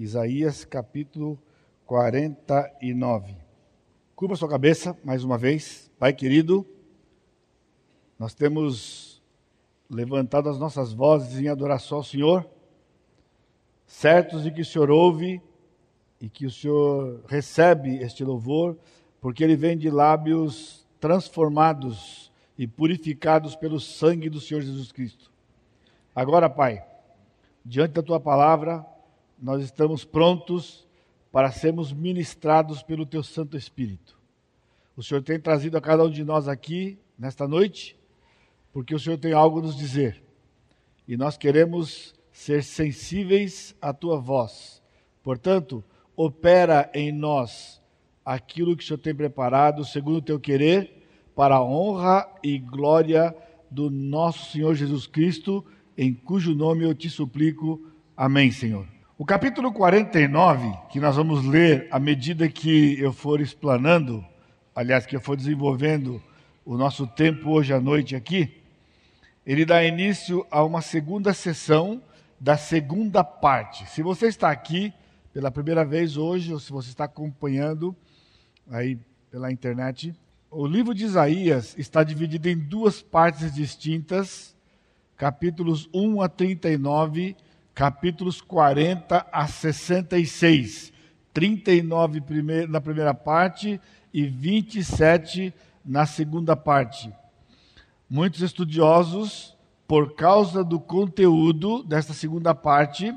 Isaías capítulo 49. Curva sua cabeça mais uma vez, Pai querido. Nós temos levantado as nossas vozes em adoração ao Senhor, certos de que o Senhor ouve e que o Senhor recebe este louvor, porque ele vem de lábios transformados e purificados pelo sangue do Senhor Jesus Cristo. Agora, Pai, diante da tua palavra, nós estamos prontos para sermos ministrados pelo teu Santo Espírito. O Senhor tem trazido a cada um de nós aqui nesta noite, porque o Senhor tem algo a nos dizer. E nós queremos ser sensíveis à tua voz. Portanto, opera em nós aquilo que o Senhor tem preparado, segundo o teu querer, para a honra e glória do nosso Senhor Jesus Cristo, em cujo nome eu te suplico. Amém, Senhor. O capítulo 49, que nós vamos ler à medida que eu for explanando, aliás, que eu for desenvolvendo o nosso tempo hoje à noite aqui, ele dá início a uma segunda sessão da segunda parte. Se você está aqui pela primeira vez hoje, ou se você está acompanhando aí pela internet, o livro de Isaías está dividido em duas partes distintas, capítulos 1 a 39, capítulos 40 a 66. 39 na primeira parte e 27 na segunda parte. Muitos estudiosos, por causa do conteúdo desta segunda parte,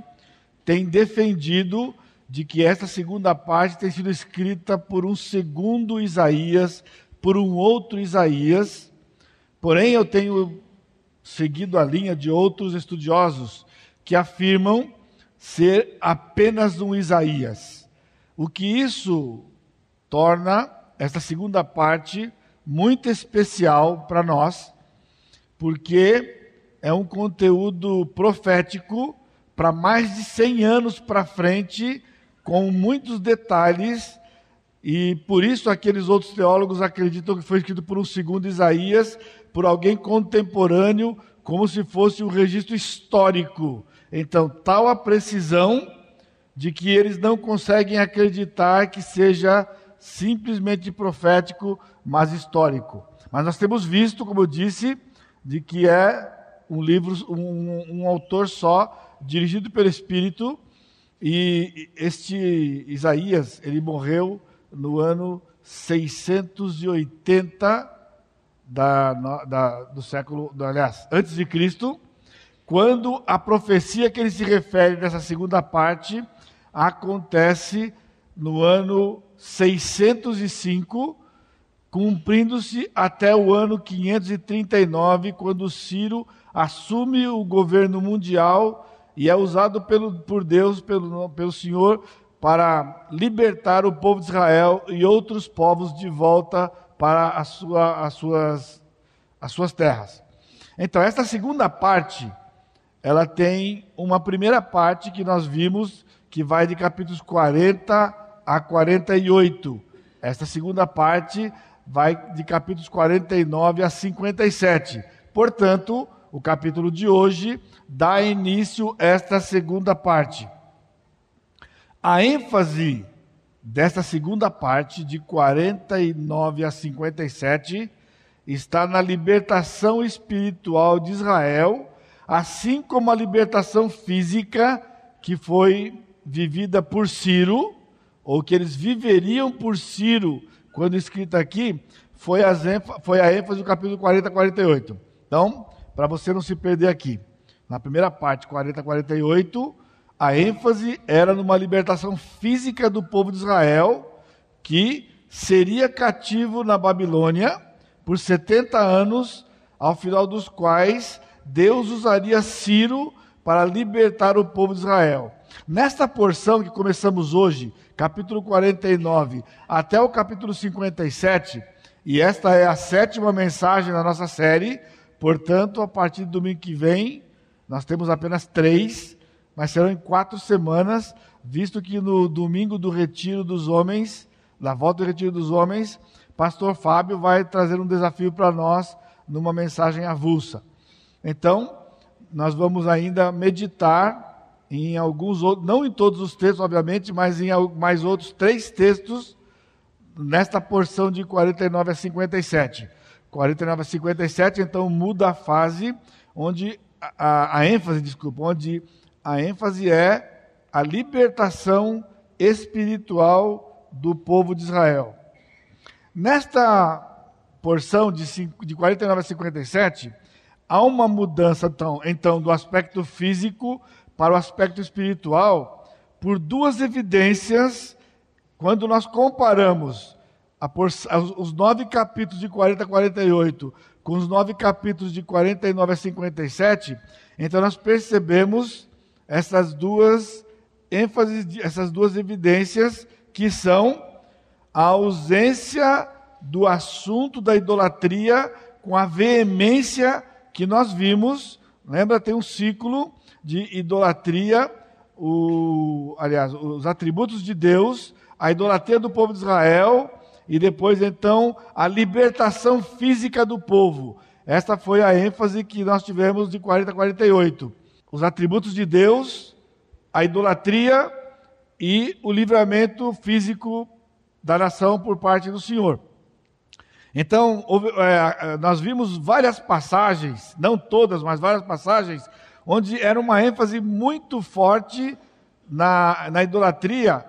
têm defendido de que esta segunda parte tem sido escrita por um segundo Isaías, por um outro Isaías. Porém, eu tenho seguido a linha de outros estudiosos que afirmam ser apenas um Isaías. O que isso torna esta segunda parte muito especial para nós, porque é um conteúdo profético para mais de 100 anos para frente com muitos detalhes, e por isso aqueles outros teólogos acreditam que foi escrito por um segundo Isaías, por alguém contemporâneo, como se fosse um registro histórico. Então, tal a precisão de que eles não conseguem acreditar que seja simplesmente profético, mas histórico. Mas nós temos visto, como eu disse, de que é um livro, um, um autor só, dirigido pelo Espírito, e este Isaías, ele morreu no ano 680 da, da, do século, aliás, antes de Cristo, quando a profecia que ele se refere nessa segunda parte acontece no ano 605, cumprindo-se até o ano 539, quando Ciro assume o governo mundial e é usado pelo, por Deus, pelo, pelo Senhor, para libertar o povo de Israel e outros povos de volta para a sua, as, suas, as suas terras. Então, esta segunda parte, ela tem uma primeira parte que nós vimos, que vai de capítulos 40 a 48. Esta segunda parte vai de capítulos 49 a 57. Portanto, o capítulo de hoje dá início a esta segunda parte. A ênfase desta segunda parte, de 49 a 57, está na libertação espiritual de Israel, assim como a libertação física que foi vivida por Ciro, ou que eles viveriam por Ciro, quando escrito aqui, foi, foi a ênfase do capítulo 40 a 48. Então, para você não se perder aqui. Na primeira parte, 40 a 48, a ênfase era numa libertação física do povo de Israel, que seria cativo na Babilônia por 70 anos, ao final dos quais Deus usaria Ciro para libertar o povo de Israel. Nesta porção que começamos hoje, capítulo 49 até o capítulo 57, e esta é a sétima mensagem da nossa série, Portanto, a partir do domingo que vem, nós temos apenas três, mas serão em quatro semanas, visto que no domingo do Retiro dos Homens, na volta do Retiro dos Homens, Pastor Fábio vai trazer um desafio para nós numa mensagem avulsa. Então, nós vamos ainda meditar em alguns outros, não em todos os textos, obviamente, mas em mais outros três textos nesta porção de 49 a 57. 49 a 57, então muda a fase onde a, a ênfase, desculpa, onde a ênfase é a libertação espiritual do povo de Israel. Nesta porção de, 5, de 49 a 57, há uma mudança então, então do aspecto físico para o aspecto espiritual por duas evidências quando nós comparamos os nove capítulos de 40 a 48 com os nove capítulos de 49 a 57, então nós percebemos essas duas ênfases, essas duas evidências que são a ausência do assunto da idolatria com a veemência que nós vimos. Lembra, tem um ciclo de idolatria, o, aliás, os atributos de Deus, a idolatria do povo de Israel e depois então a libertação física do povo. Esta foi a ênfase que nós tivemos de 40 a 48. Os atributos de Deus, a idolatria e o livramento físico da nação por parte do Senhor. Então, houve, é, nós vimos várias passagens, não todas, mas várias passagens, onde era uma ênfase muito forte na, na idolatria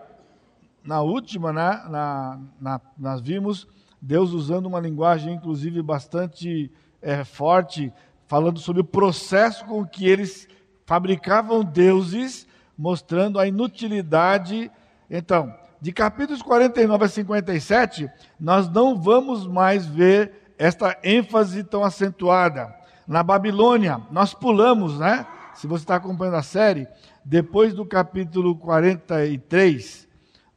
na última, né, na, na, nós vimos Deus usando uma linguagem, inclusive, bastante é, forte, falando sobre o processo com que eles fabricavam deuses, mostrando a inutilidade. Então, de capítulos 49 a 57, nós não vamos mais ver esta ênfase tão acentuada. Na Babilônia, nós pulamos, né? Se você está acompanhando a série, depois do capítulo 43,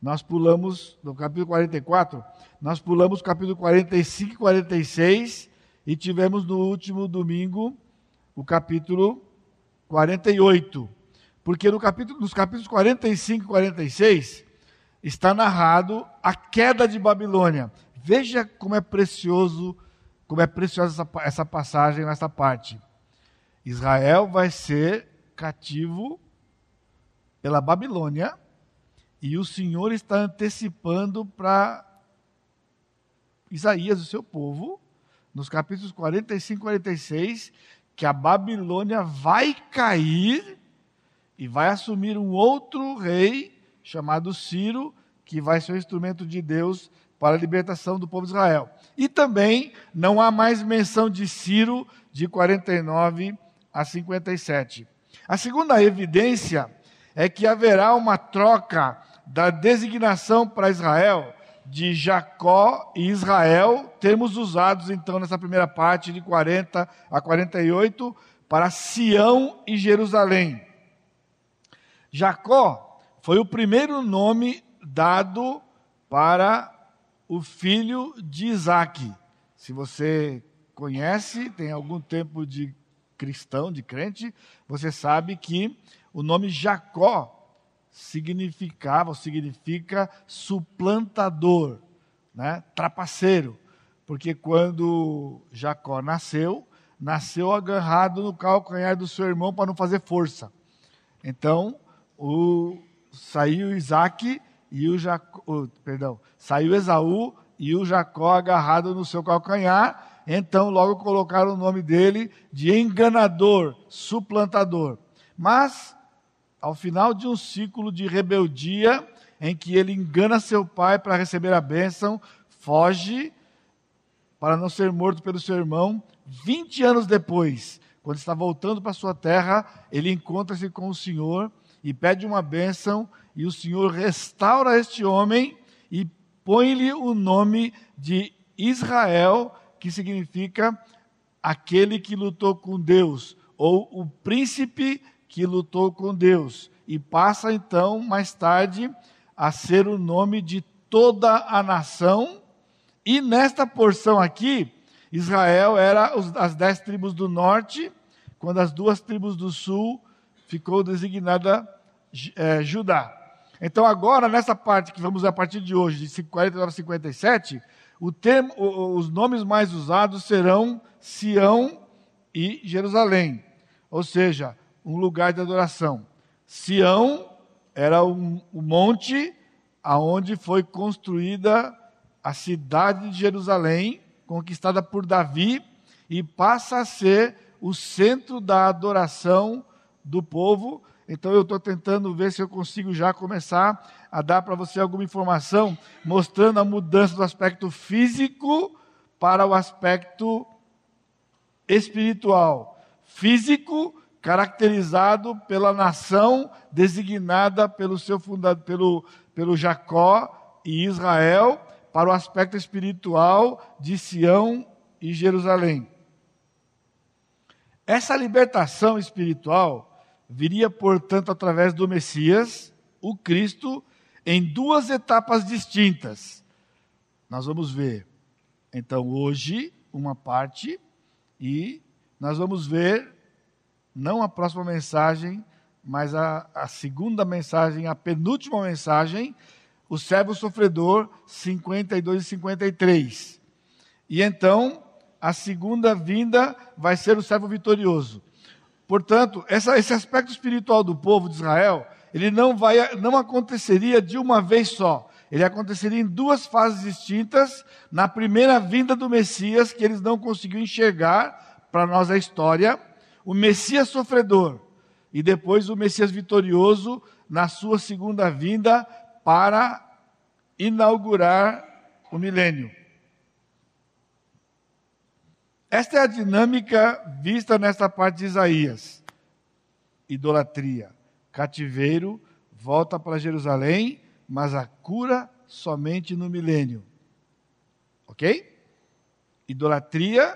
nós pulamos, no capítulo 44, nós pulamos capítulo 45 e 46 e tivemos no último domingo o capítulo 48. Porque no capítulo, nos capítulos 45 e 46 está narrado a queda de Babilônia. Veja como é precioso, como é preciosa essa, essa passagem nessa parte. Israel vai ser cativo pela Babilônia e o Senhor está antecipando para Isaías, o seu povo, nos capítulos 45 e 46, que a Babilônia vai cair e vai assumir um outro rei chamado Ciro, que vai ser o instrumento de Deus para a libertação do povo de Israel. E também não há mais menção de Ciro de 49 a 57. A segunda evidência é que haverá uma troca da designação para Israel de Jacó e Israel, termos usados então nessa primeira parte de 40 a 48 para Sião e Jerusalém. Jacó foi o primeiro nome dado para o filho de Isaac. Se você conhece, tem algum tempo de cristão, de crente, você sabe que o nome Jacó significava, ou significa suplantador, né? trapaceiro. Porque quando Jacó nasceu, nasceu agarrado no calcanhar do seu irmão para não fazer força. Então, o, saiu Isaac e o Jacó, perdão, saiu Esaú e o Jacó agarrado no seu calcanhar. Então, logo colocaram o nome dele de enganador, suplantador. Mas ao final de um ciclo de rebeldia, em que ele engana seu pai para receber a bênção, foge para não ser morto pelo seu irmão. 20 anos depois, quando está voltando para sua terra, ele encontra-se com o Senhor e pede uma bênção, e o Senhor restaura este homem e põe-lhe o nome de Israel, que significa aquele que lutou com Deus, ou o príncipe que lutou com Deus e passa então mais tarde a ser o nome de toda a nação. E nesta porção aqui, Israel era as dez tribos do norte, quando as duas tribos do sul ficou designada é, Judá. Então agora, nessa parte que vamos a partir de hoje, de 49 a 57, o termo, os nomes mais usados serão Sião e Jerusalém. Ou seja, um lugar de adoração. Sião era o um, um monte aonde foi construída a cidade de Jerusalém, conquistada por Davi, e passa a ser o centro da adoração do povo. Então eu estou tentando ver se eu consigo já começar a dar para você alguma informação mostrando a mudança do aspecto físico para o aspecto espiritual. Físico caracterizado pela nação designada pelo seu fundador, pelo, pelo Jacó e Israel, para o aspecto espiritual de Sião e Jerusalém. Essa libertação espiritual viria, portanto, através do Messias, o Cristo, em duas etapas distintas. Nós vamos ver, então, hoje, uma parte, e nós vamos ver, não a próxima mensagem, mas a, a segunda mensagem, a penúltima mensagem, o servo sofredor 52 e 53. E então, a segunda vinda vai ser o servo vitorioso. Portanto, essa, esse aspecto espiritual do povo de Israel, ele não, vai, não aconteceria de uma vez só. Ele aconteceria em duas fases distintas. Na primeira vinda do Messias, que eles não conseguiram enxergar, para nós a história, o Messias sofredor. E depois o Messias vitorioso na sua segunda vinda para inaugurar o milênio. Esta é a dinâmica vista nesta parte de Isaías: idolatria, cativeiro, volta para Jerusalém, mas a cura somente no milênio. Ok? Idolatria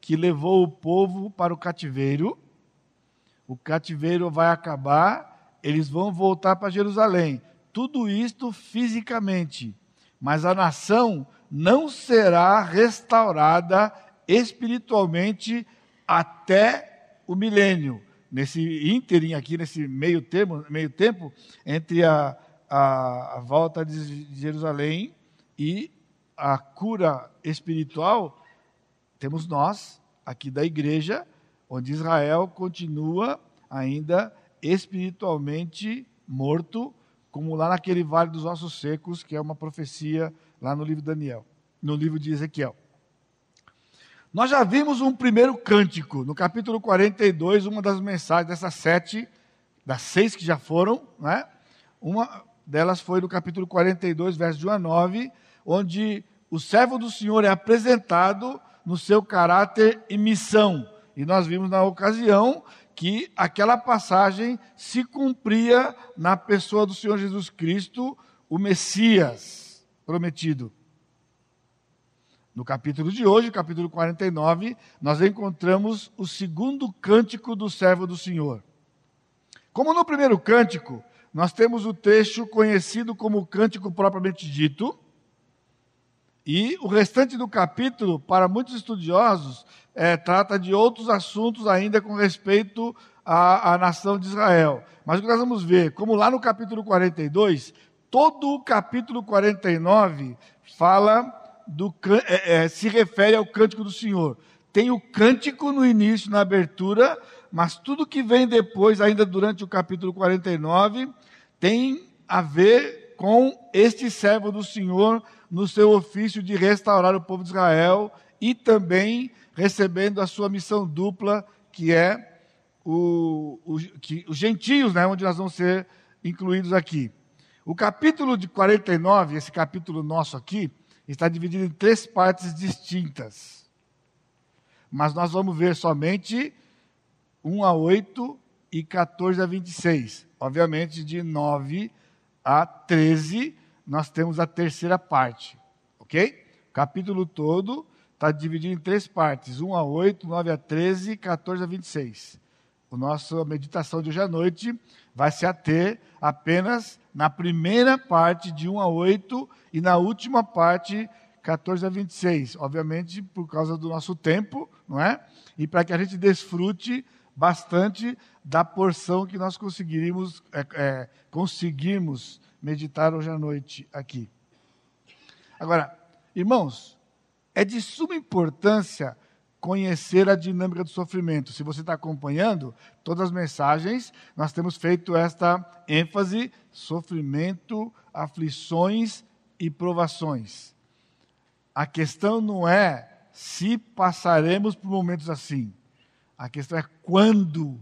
que levou o povo para o cativeiro. O cativeiro vai acabar, eles vão voltar para Jerusalém. Tudo isto fisicamente, mas a nação não será restaurada espiritualmente até o milênio. Nesse ínterim aqui, nesse meio, termo, meio tempo, entre a, a, a volta de Jerusalém e a cura espiritual, temos nós, aqui da igreja, onde Israel continua ainda espiritualmente morto, como lá naquele vale dos ossos secos, que é uma profecia lá no livro de Daniel, no livro de Ezequiel. Nós já vimos um primeiro cântico, no capítulo 42, uma das mensagens dessas sete, das seis que já foram, né? Uma delas foi no capítulo 42, verso de 1 a 9, onde o servo do Senhor é apresentado no seu caráter e missão. E nós vimos na ocasião que aquela passagem se cumpria na pessoa do Senhor Jesus Cristo, o Messias prometido. No capítulo de hoje, capítulo 49, nós encontramos o segundo cântico do servo do Senhor. Como no primeiro cântico, nós temos o trecho conhecido como cântico propriamente dito, e o restante do capítulo, para muitos estudiosos, é, trata de outros assuntos ainda com respeito à, à nação de Israel. Mas o que nós vamos ver, como lá no capítulo 42, todo o capítulo 49 fala do, é, é, se refere ao cântico do Senhor. Tem o cântico no início, na abertura, mas tudo que vem depois, ainda durante o capítulo 49, tem a ver com este servo do Senhor no seu ofício de restaurar o povo de Israel e também recebendo a sua missão dupla, que é o, o, que, os gentios, né, onde nós vamos ser incluídos aqui. O capítulo de 49, esse capítulo nosso aqui, está dividido em três partes distintas. Mas nós vamos ver somente 1 a 8 e 14 a 26. Obviamente, de 9 a 13, nós temos a terceira parte. Ok? O capítulo todo está dividido em três partes: 1 a 8, 9 a 13 e 14 a 26. A nossa meditação de hoje à noite vai se ater apenas na primeira parte, de 1 a 8, e na última parte, 14 a 26. Obviamente, por causa do nosso tempo, não é? E para que a gente desfrute bastante da porção que nós conseguiríamos, é, é, conseguirmos meditar hoje à noite aqui. Agora, irmãos, é de suma importância conhecer a dinâmica do sofrimento. Se você está acompanhando todas as mensagens, nós temos feito esta ênfase: sofrimento, aflições e provações. A questão não é se passaremos por momentos assim. A questão é quando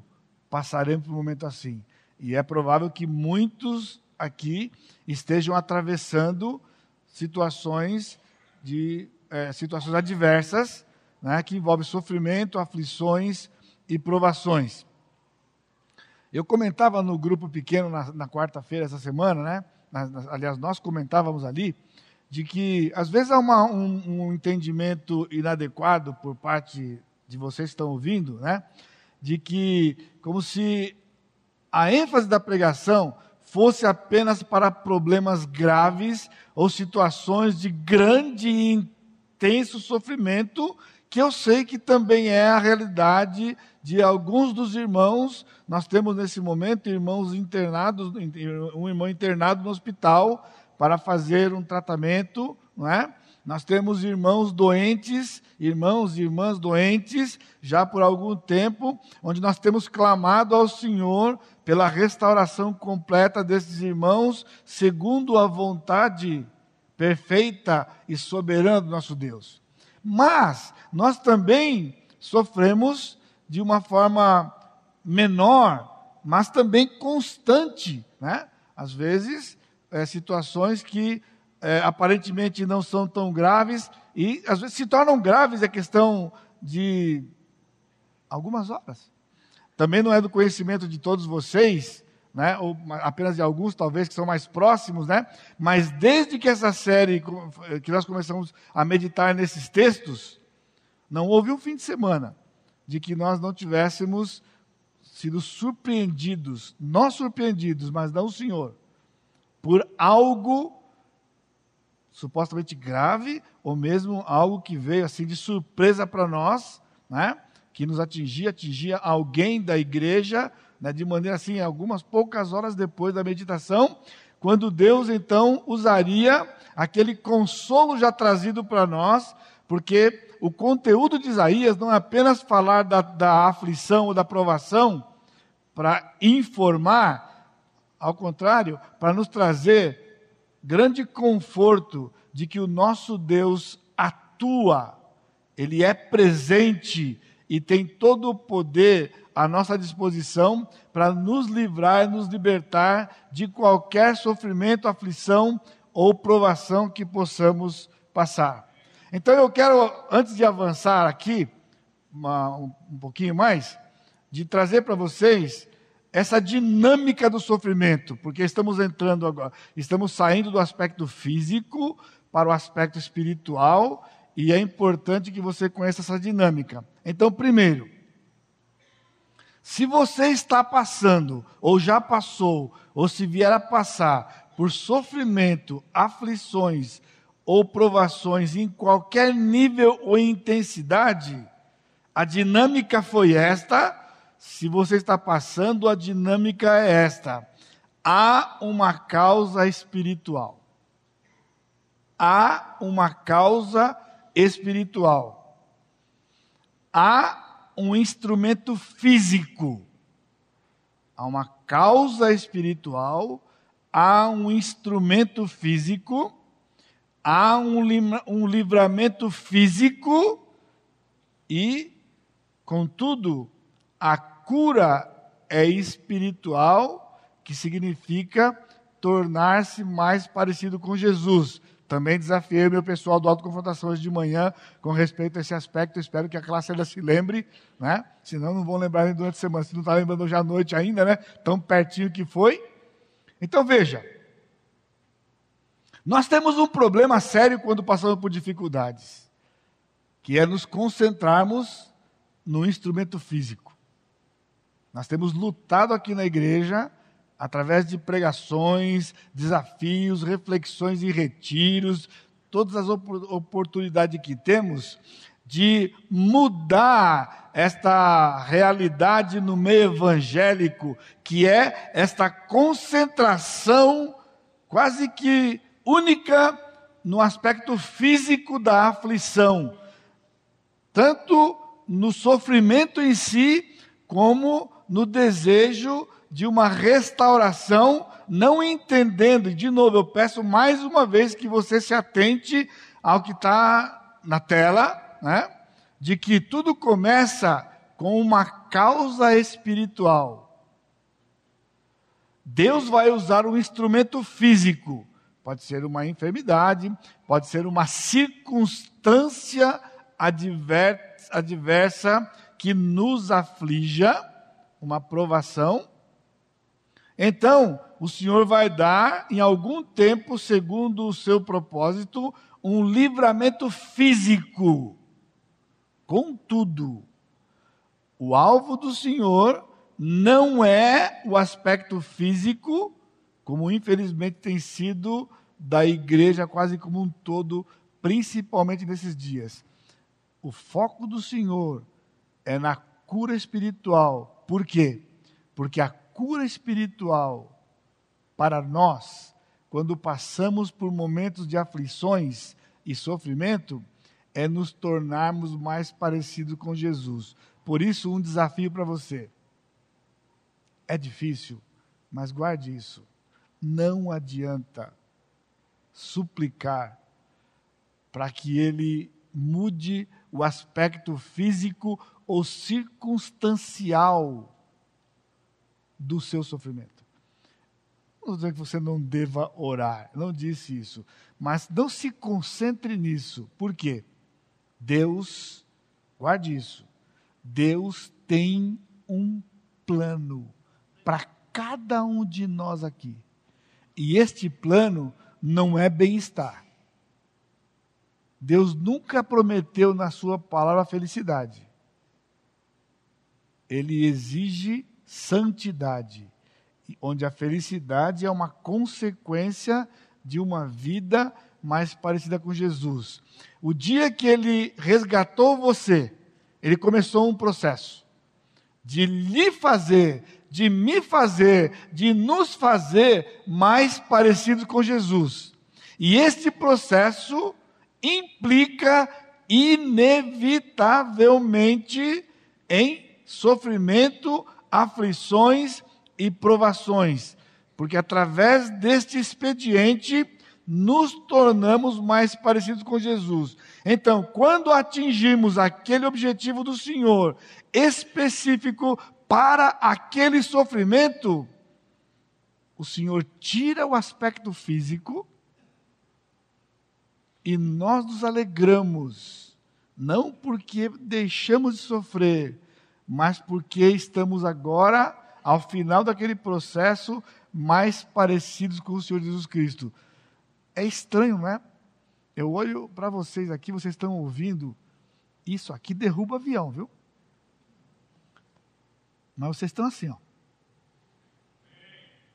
passaremos por um momento assim. E é provável que muitos aqui estejam atravessando situações de é, situações adversas, né, que envolvem sofrimento, aflições e provações. Eu comentava no grupo pequeno na, na quarta-feira essa semana, né? Na, na, aliás, nós comentávamos ali de que às vezes há uma, um, um entendimento inadequado por parte de vocês que estão ouvindo, né? De que como se a ênfase da pregação fosse apenas para problemas graves ou situações de grande e intenso sofrimento, que eu sei que também é a realidade de alguns dos irmãos. Nós temos nesse momento irmãos internados, um irmão internado no hospital para fazer um tratamento, não é? Nós temos irmãos doentes, irmãos e irmãs doentes, já por algum tempo, onde nós temos clamado ao Senhor pela restauração completa desses irmãos, segundo a vontade perfeita e soberana do nosso Deus. Mas nós também sofremos de uma forma menor, mas também constante, né? Às vezes, é, situações que é, aparentemente não são tão graves e às vezes se tornam graves a questão de algumas horas. Também não é do conhecimento de todos vocês, né, ou apenas de alguns talvez que são mais próximos, né? Mas desde que essa série que nós começamos a meditar nesses textos, não houve um fim de semana de que nós não tivéssemos sido surpreendidos, nós surpreendidos, mas não o Senhor, por algo supostamente grave, ou mesmo algo que veio assim de surpresa para nós, né? que nos atingia, atingia alguém da igreja, né? de maneira assim, algumas poucas horas depois da meditação, quando Deus então usaria aquele consolo já trazido para nós, porque o conteúdo de Isaías não é apenas falar da, da aflição ou da provação para informar, ao contrário, para nos trazer grande conforto de que o nosso Deus atua, Ele é presente e tem todo o poder à nossa disposição para nos livrar e nos libertar de qualquer sofrimento, aflição ou provação que possamos passar. Então eu quero, antes de avançar aqui, uma, um, um pouquinho mais, de trazer para vocês essa dinâmica do sofrimento, porque estamos entrando agora, estamos saindo do aspecto físico para o aspecto espiritual, e é importante que você conheça essa dinâmica. Então, primeiro, se você está passando, ou já passou, ou se vier a passar por sofrimento, aflições ou provações em qualquer nível ou intensidade, a dinâmica foi esta se você está passando, a dinâmica é esta: há uma causa espiritual. Há uma causa espiritual. Há um instrumento físico. Há uma causa espiritual, há um instrumento físico, há um, um livramento físico e, contudo, a cura é espiritual, que significa tornar-se mais parecido com Jesus. Também desafiei o meu pessoal do Autoconfrontação hoje de manhã com respeito a esse aspecto. espero que a classe ainda se lembre, né? Senão não vão lembrar durante a semana. Se não está lembrando hoje à noite ainda, né? Tão pertinho que foi. Então veja. Nós temos um problema sério quando passamos por dificuldades, que é nos concentrarmos no instrumento físico. Nós temos lutado aqui na igreja, através de pregações, desafios, reflexões e retiros, todas as oportunidades que temos de mudar esta realidade no meio evangélico, que é esta concentração quase que única no aspecto físico da aflição, tanto no sofrimento em si, como no desejo de uma restauração, não entendendo, e de novo, eu peço mais uma vez que você se atente ao que está na tela, né? de que tudo começa com uma causa espiritual. Deus vai usar um instrumento físico, pode ser uma enfermidade, pode ser uma circunstância adversa que nos aflija, uma provação. Então, o Senhor vai dar, em algum tempo, segundo o seu propósito, um livramento físico. Contudo, o alvo do Senhor não é o aspecto físico, como infelizmente tem sido da igreja quase como um todo, principalmente nesses dias. O foco do Senhor é na cura espiritual. Por quê? Porque a cura espiritual para nós, quando passamos por momentos de aflições e sofrimento, é nos tornarmos mais parecidos com Jesus. Por isso, um desafio para você. É difícil, mas guarde isso. Não adianta suplicar para que ele mude o aspecto físico ou circunstancial do seu sofrimento. Não estou que você não deva orar, não disse isso. Mas não se concentre nisso. Por quê? Deus, guarde isso, Deus tem um plano para cada um de nós aqui. E este plano não é bem-estar. Deus nunca prometeu na sua palavra felicidade. Ele exige santidade, onde a felicidade é uma consequência de uma vida mais parecida com Jesus. O dia que ele resgatou você, ele começou um processo de lhe fazer de me fazer, de nos fazer mais parecidos com Jesus. E este processo implica inevitavelmente em sofrimento, aflições e provações, porque através deste expediente nos tornamos mais parecidos com Jesus. Então, quando atingimos aquele objetivo do Senhor específico para aquele sofrimento, o Senhor tira o aspecto físico e nós nos alegramos, não porque deixamos de sofrer, mas porque estamos agora, ao final daquele processo, mais parecidos com o Senhor Jesus Cristo. É estranho, não é? Eu olho para vocês aqui, vocês estão ouvindo, isso aqui derruba avião, viu? Mas vocês estão assim, ó.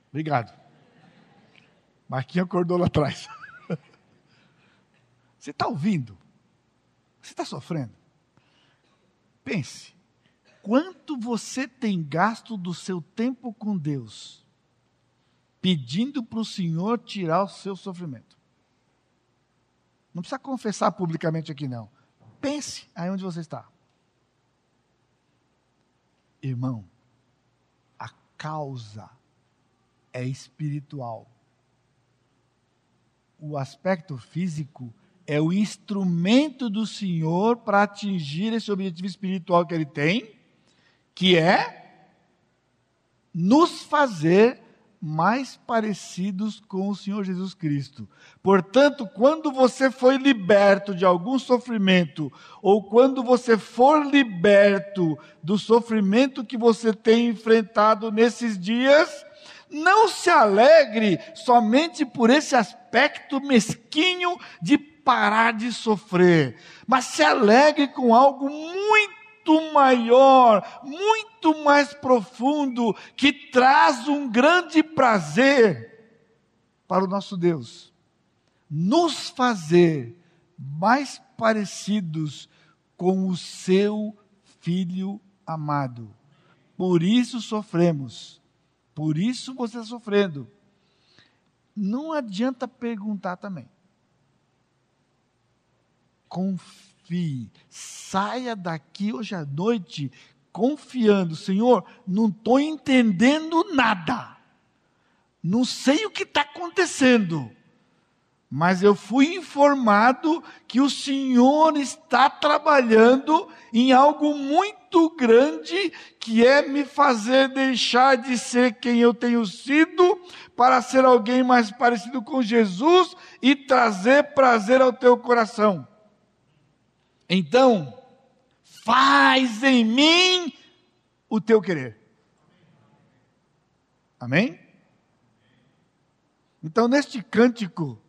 Obrigado. Marquinhos acordou lá atrás. Você está ouvindo? Você está sofrendo? Pense. Quanto você tem gasto do seu tempo com Deus, pedindo para o Senhor tirar o seu sofrimento? Não precisa confessar publicamente aqui, não. Pense aí onde você está. Irmão, a causa é espiritual. O aspecto físico é o instrumento do Senhor para atingir esse objetivo espiritual que ele tem, que é nos fazer mais parecidos com o Senhor Jesus Cristo. Portanto, quando você foi liberto de algum sofrimento, ou quando você for liberto do sofrimento que você tem enfrentado nesses dias, não se alegre somente por esse aspecto mesquinho de parar de sofrer, mas se alegre com algo muito muito maior, muito mais profundo, que traz um grande prazer para o nosso Deus. Nos fazer mais parecidos com o seu Filho amado. Por isso sofremos. Por isso você está sofrendo. Não adianta perguntar também. Confia confie. Saia daqui hoje à noite confiando, Senhor, não estou entendendo nada. Não sei o que está acontecendo mas eu fui informado que o Senhor está trabalhando em algo muito grande, que é me fazer deixar de ser quem eu tenho sido, para ser alguém mais parecido com Jesus e trazer prazer ao teu coração. Então, faz em mim o teu querer. Amém? Então, neste cântico,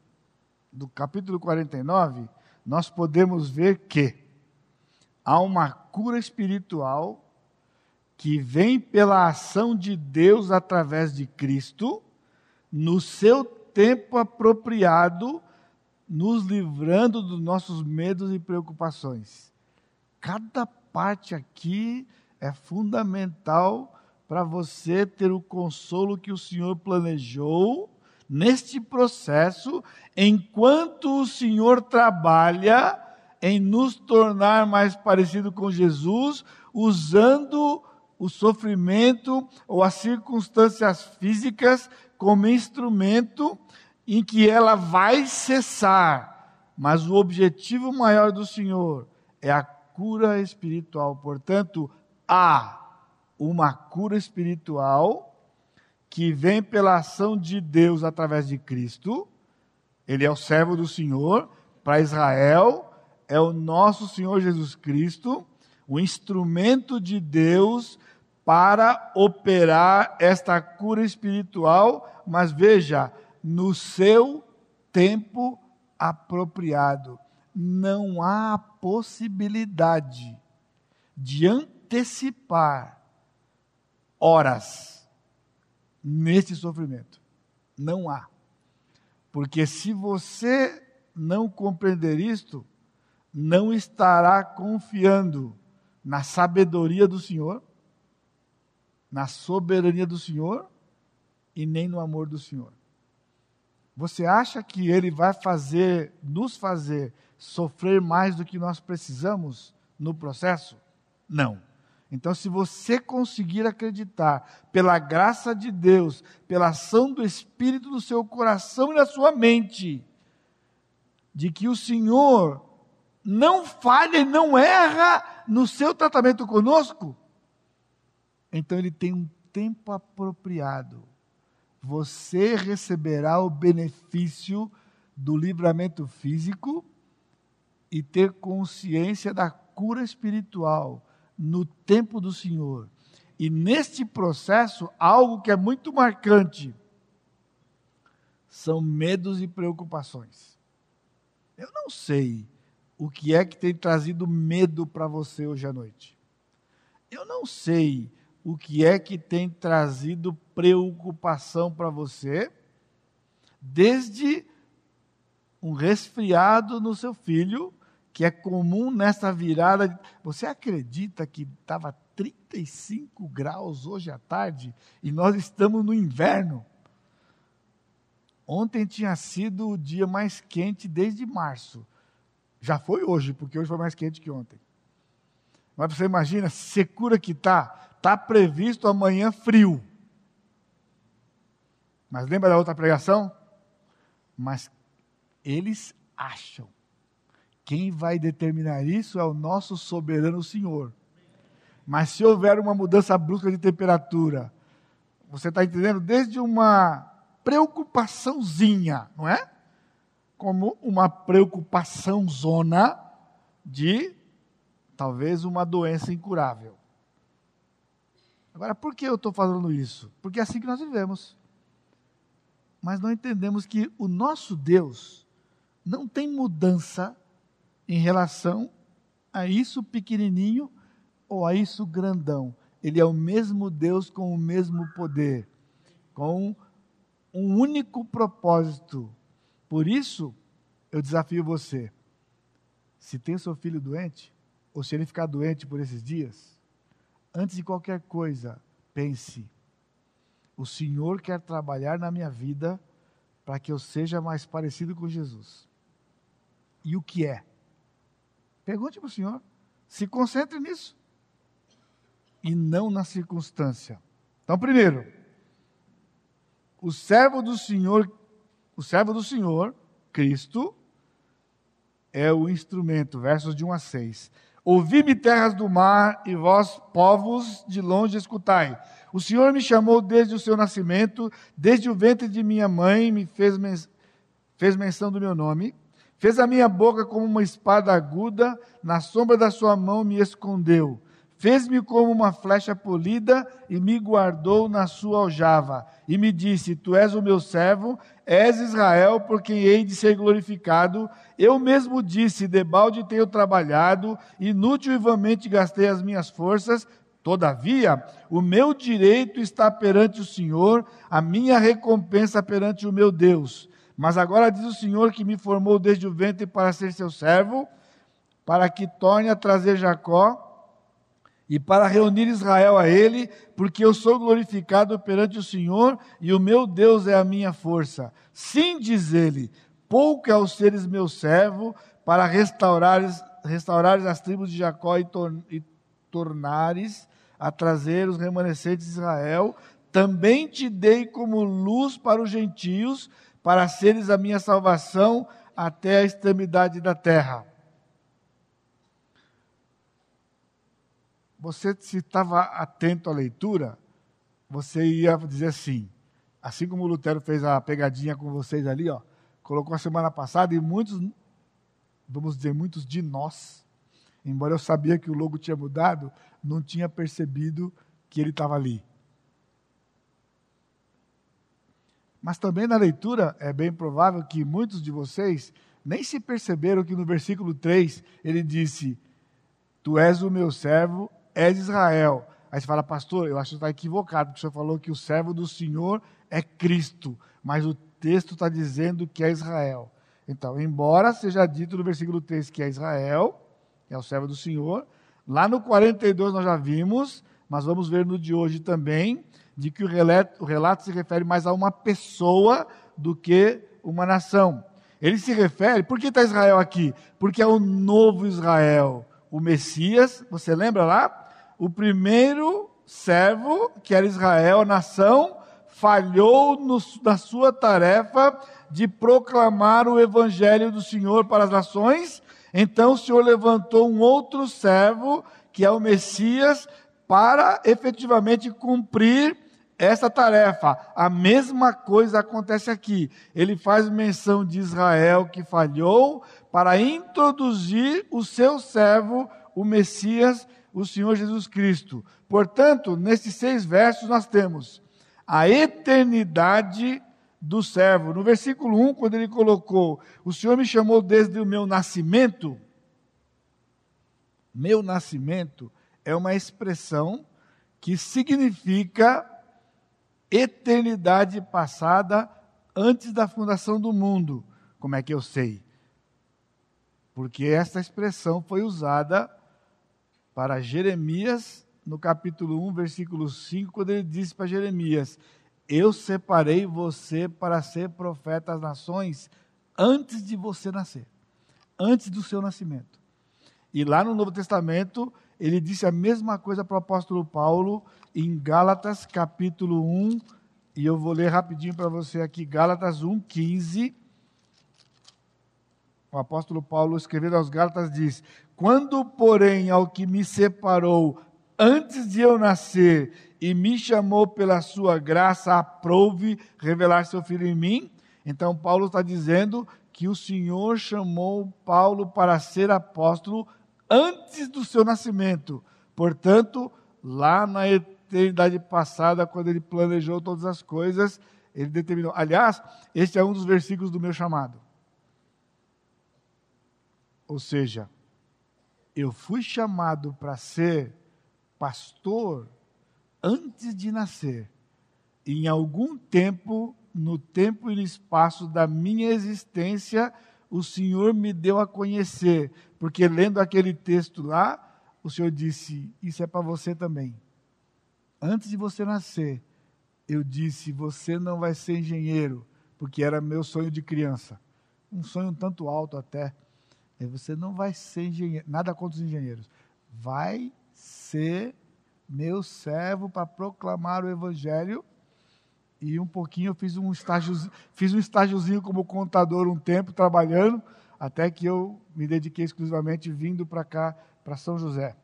do capítulo 49, nós podemos ver que há uma cura espiritual que vem pela ação de Deus através de Cristo, no seu tempo apropriado, nos livrando dos nossos medos e preocupações. Cada parte aqui é fundamental para você ter o consolo que o Senhor planejou neste processo, enquanto o Senhor trabalha em nos tornar mais parecido com Jesus, usando o sofrimento ou as circunstâncias físicas como instrumento em que ela vai cessar. Mas o objetivo maior do Senhor é a cura espiritual. Portanto, há uma cura espiritual que vem pela ação de Deus através de Cristo. Ele é o servo do Senhor para Israel, é o nosso Senhor Jesus Cristo, o instrumento de Deus para operar esta cura espiritual, mas veja, no seu tempo apropriado. Não há possibilidade de antecipar horas neste sofrimento. Não há. Porque se você não compreender isto, não estará confiando na sabedoria do Senhor, na soberania do Senhor e nem no amor do Senhor. Você acha que ele vai fazer, nos fazer sofrer mais do que nós precisamos no processo? Não. Então, se você conseguir acreditar, pela graça de Deus, pela ação do Espírito no seu coração e na sua mente, de que o Senhor não falha e não erra no seu tratamento conosco, então ele tem um tempo apropriado. Você receberá o benefício do livramento físico e ter consciência da cura espiritual no tempo do Senhor. E neste processo, algo que é muito marcante são medos e preocupações. Eu não sei o que é que tem trazido medo para você hoje à noite. Eu não sei o que é que tem trazido preocupação para você, desde um resfriado no seu filho, que é comum nessa virada. Você acredita que estava 35 graus hoje à tarde e nós estamos no inverno? Ontem tinha sido o dia mais quente desde março. Já foi hoje, porque hoje foi mais quente que ontem. Mas você imagina, secura que está. Está previsto amanhã frio. Mas lembra da outra pregação? Mas eles acham quem vai determinar isso é o nosso soberano Senhor. Mas se houver uma mudança brusca de temperatura, você está entendendo? Desde uma preocupaçãozinha, não é? Como uma preocupação zona de talvez uma doença incurável. Agora, por que eu estou falando isso? Porque é assim que nós vivemos. Mas não entendemos que o nosso Deus não tem mudança em relação a isso pequenininho ou a isso grandão. Ele é o mesmo Deus com o mesmo poder, com um único propósito. Por isso, eu desafio você: se tem seu filho doente, ou se ele ficar doente por esses dias, antes de qualquer coisa, pense: o Senhor quer trabalhar na minha vida para que eu seja mais parecido com Jesus. E o que é? Pergunte para o Senhor. Se concentre nisso. E não na circunstância. Então, primeiro, o servo do Senhor, o servo do Senhor, Cristo, é o instrumento, versos de 1 a 6. Ouvi-me terras do mar e vós, povos de longe, escutai. O Senhor me chamou desde o seu nascimento, desde o ventre de minha mãe, me fez, men fez menção do meu nome. Fez a minha boca como uma espada aguda, na sombra da sua mão me escondeu. Fez-me como uma flecha polida e me guardou na sua aljava. E me disse: Tu és o meu servo, és Israel, por quem hei de ser glorificado. Eu mesmo disse: Debalde tenho trabalhado, inútil e vamente gastei as minhas forças. Todavia, o meu direito está perante o Senhor, a minha recompensa perante o meu Deus. Mas agora diz o Senhor que me formou desde o ventre para ser seu servo, para que torne a trazer Jacó e para reunir Israel a ele, porque eu sou glorificado perante o Senhor e o meu Deus é a minha força. Sim, diz ele, pouco é os seres meu servo para restaurares, restaurares as tribos de Jacó e, tor e tornares a trazer os remanescentes de Israel. Também te dei como luz para os gentios, para seres a minha salvação até a extremidade da terra. Você se estava atento à leitura, você ia dizer assim, assim como o Lutero fez a pegadinha com vocês ali, ó, colocou a semana passada e muitos, vamos dizer, muitos de nós, embora eu sabia que o logo tinha mudado, não tinha percebido que ele estava ali. Mas também na leitura é bem provável que muitos de vocês nem se perceberam que no versículo 3 ele disse: Tu és o meu servo, és Israel. Aí você fala, pastor, eu acho que está equivocado, porque o senhor falou que o servo do Senhor é Cristo, mas o texto está dizendo que é Israel. Então, embora seja dito no versículo 3 que é Israel, que é o servo do Senhor, lá no 42 nós já vimos, mas vamos ver no de hoje também, de que o relato, o relato se refere mais a uma pessoa do que uma nação. Ele se refere, por que está Israel aqui? Porque é o novo Israel, o Messias, você lembra lá? o primeiro servo, que era Israel, a nação, falhou no, na sua tarefa de proclamar o evangelho do Senhor para as nações. Então o Senhor levantou um outro servo, que é o Messias, para efetivamente cumprir essa tarefa. A mesma coisa acontece aqui. Ele faz menção de Israel que falhou para introduzir o seu servo, o Messias, o Senhor Jesus Cristo. Portanto, nesses seis versos nós temos a eternidade do servo. No versículo 1, quando ele colocou: O Senhor me chamou desde o meu nascimento. Meu nascimento é uma expressão que significa eternidade passada antes da fundação do mundo. Como é que eu sei? Porque essa expressão foi usada para Jeremias, no capítulo 1, versículo 5, quando ele disse para Jeremias: Eu separei você para ser profeta às nações antes de você nascer, antes do seu nascimento. E lá no Novo Testamento, ele disse a mesma coisa para o apóstolo Paulo em Gálatas, capítulo 1, e eu vou ler rapidinho para você aqui, Gálatas 1, 15. O apóstolo Paulo, escrevendo aos Gálatas, diz: quando, porém, ao que me separou antes de eu nascer e me chamou pela sua graça, aprouve revelar seu filho em mim. Então, Paulo está dizendo que o Senhor chamou Paulo para ser apóstolo antes do seu nascimento. Portanto, lá na eternidade passada, quando ele planejou todas as coisas, ele determinou. Aliás, este é um dos versículos do meu chamado. Ou seja, eu fui chamado para ser pastor antes de nascer. Em algum tempo, no tempo e no espaço da minha existência, o Senhor me deu a conhecer, porque lendo aquele texto lá, o Senhor disse: Isso é para você também. Antes de você nascer, eu disse: Você não vai ser engenheiro, porque era meu sonho de criança. Um sonho um tanto alto até Você não vai ser engenheiro, nada contra os engenheiros. Vai ser meu servo para proclamar o evangelho. E um pouquinho eu fiz um estágio, fiz um estágiozinho como contador um tempo trabalhando, até que eu me dediquei exclusivamente vindo para cá, para São José.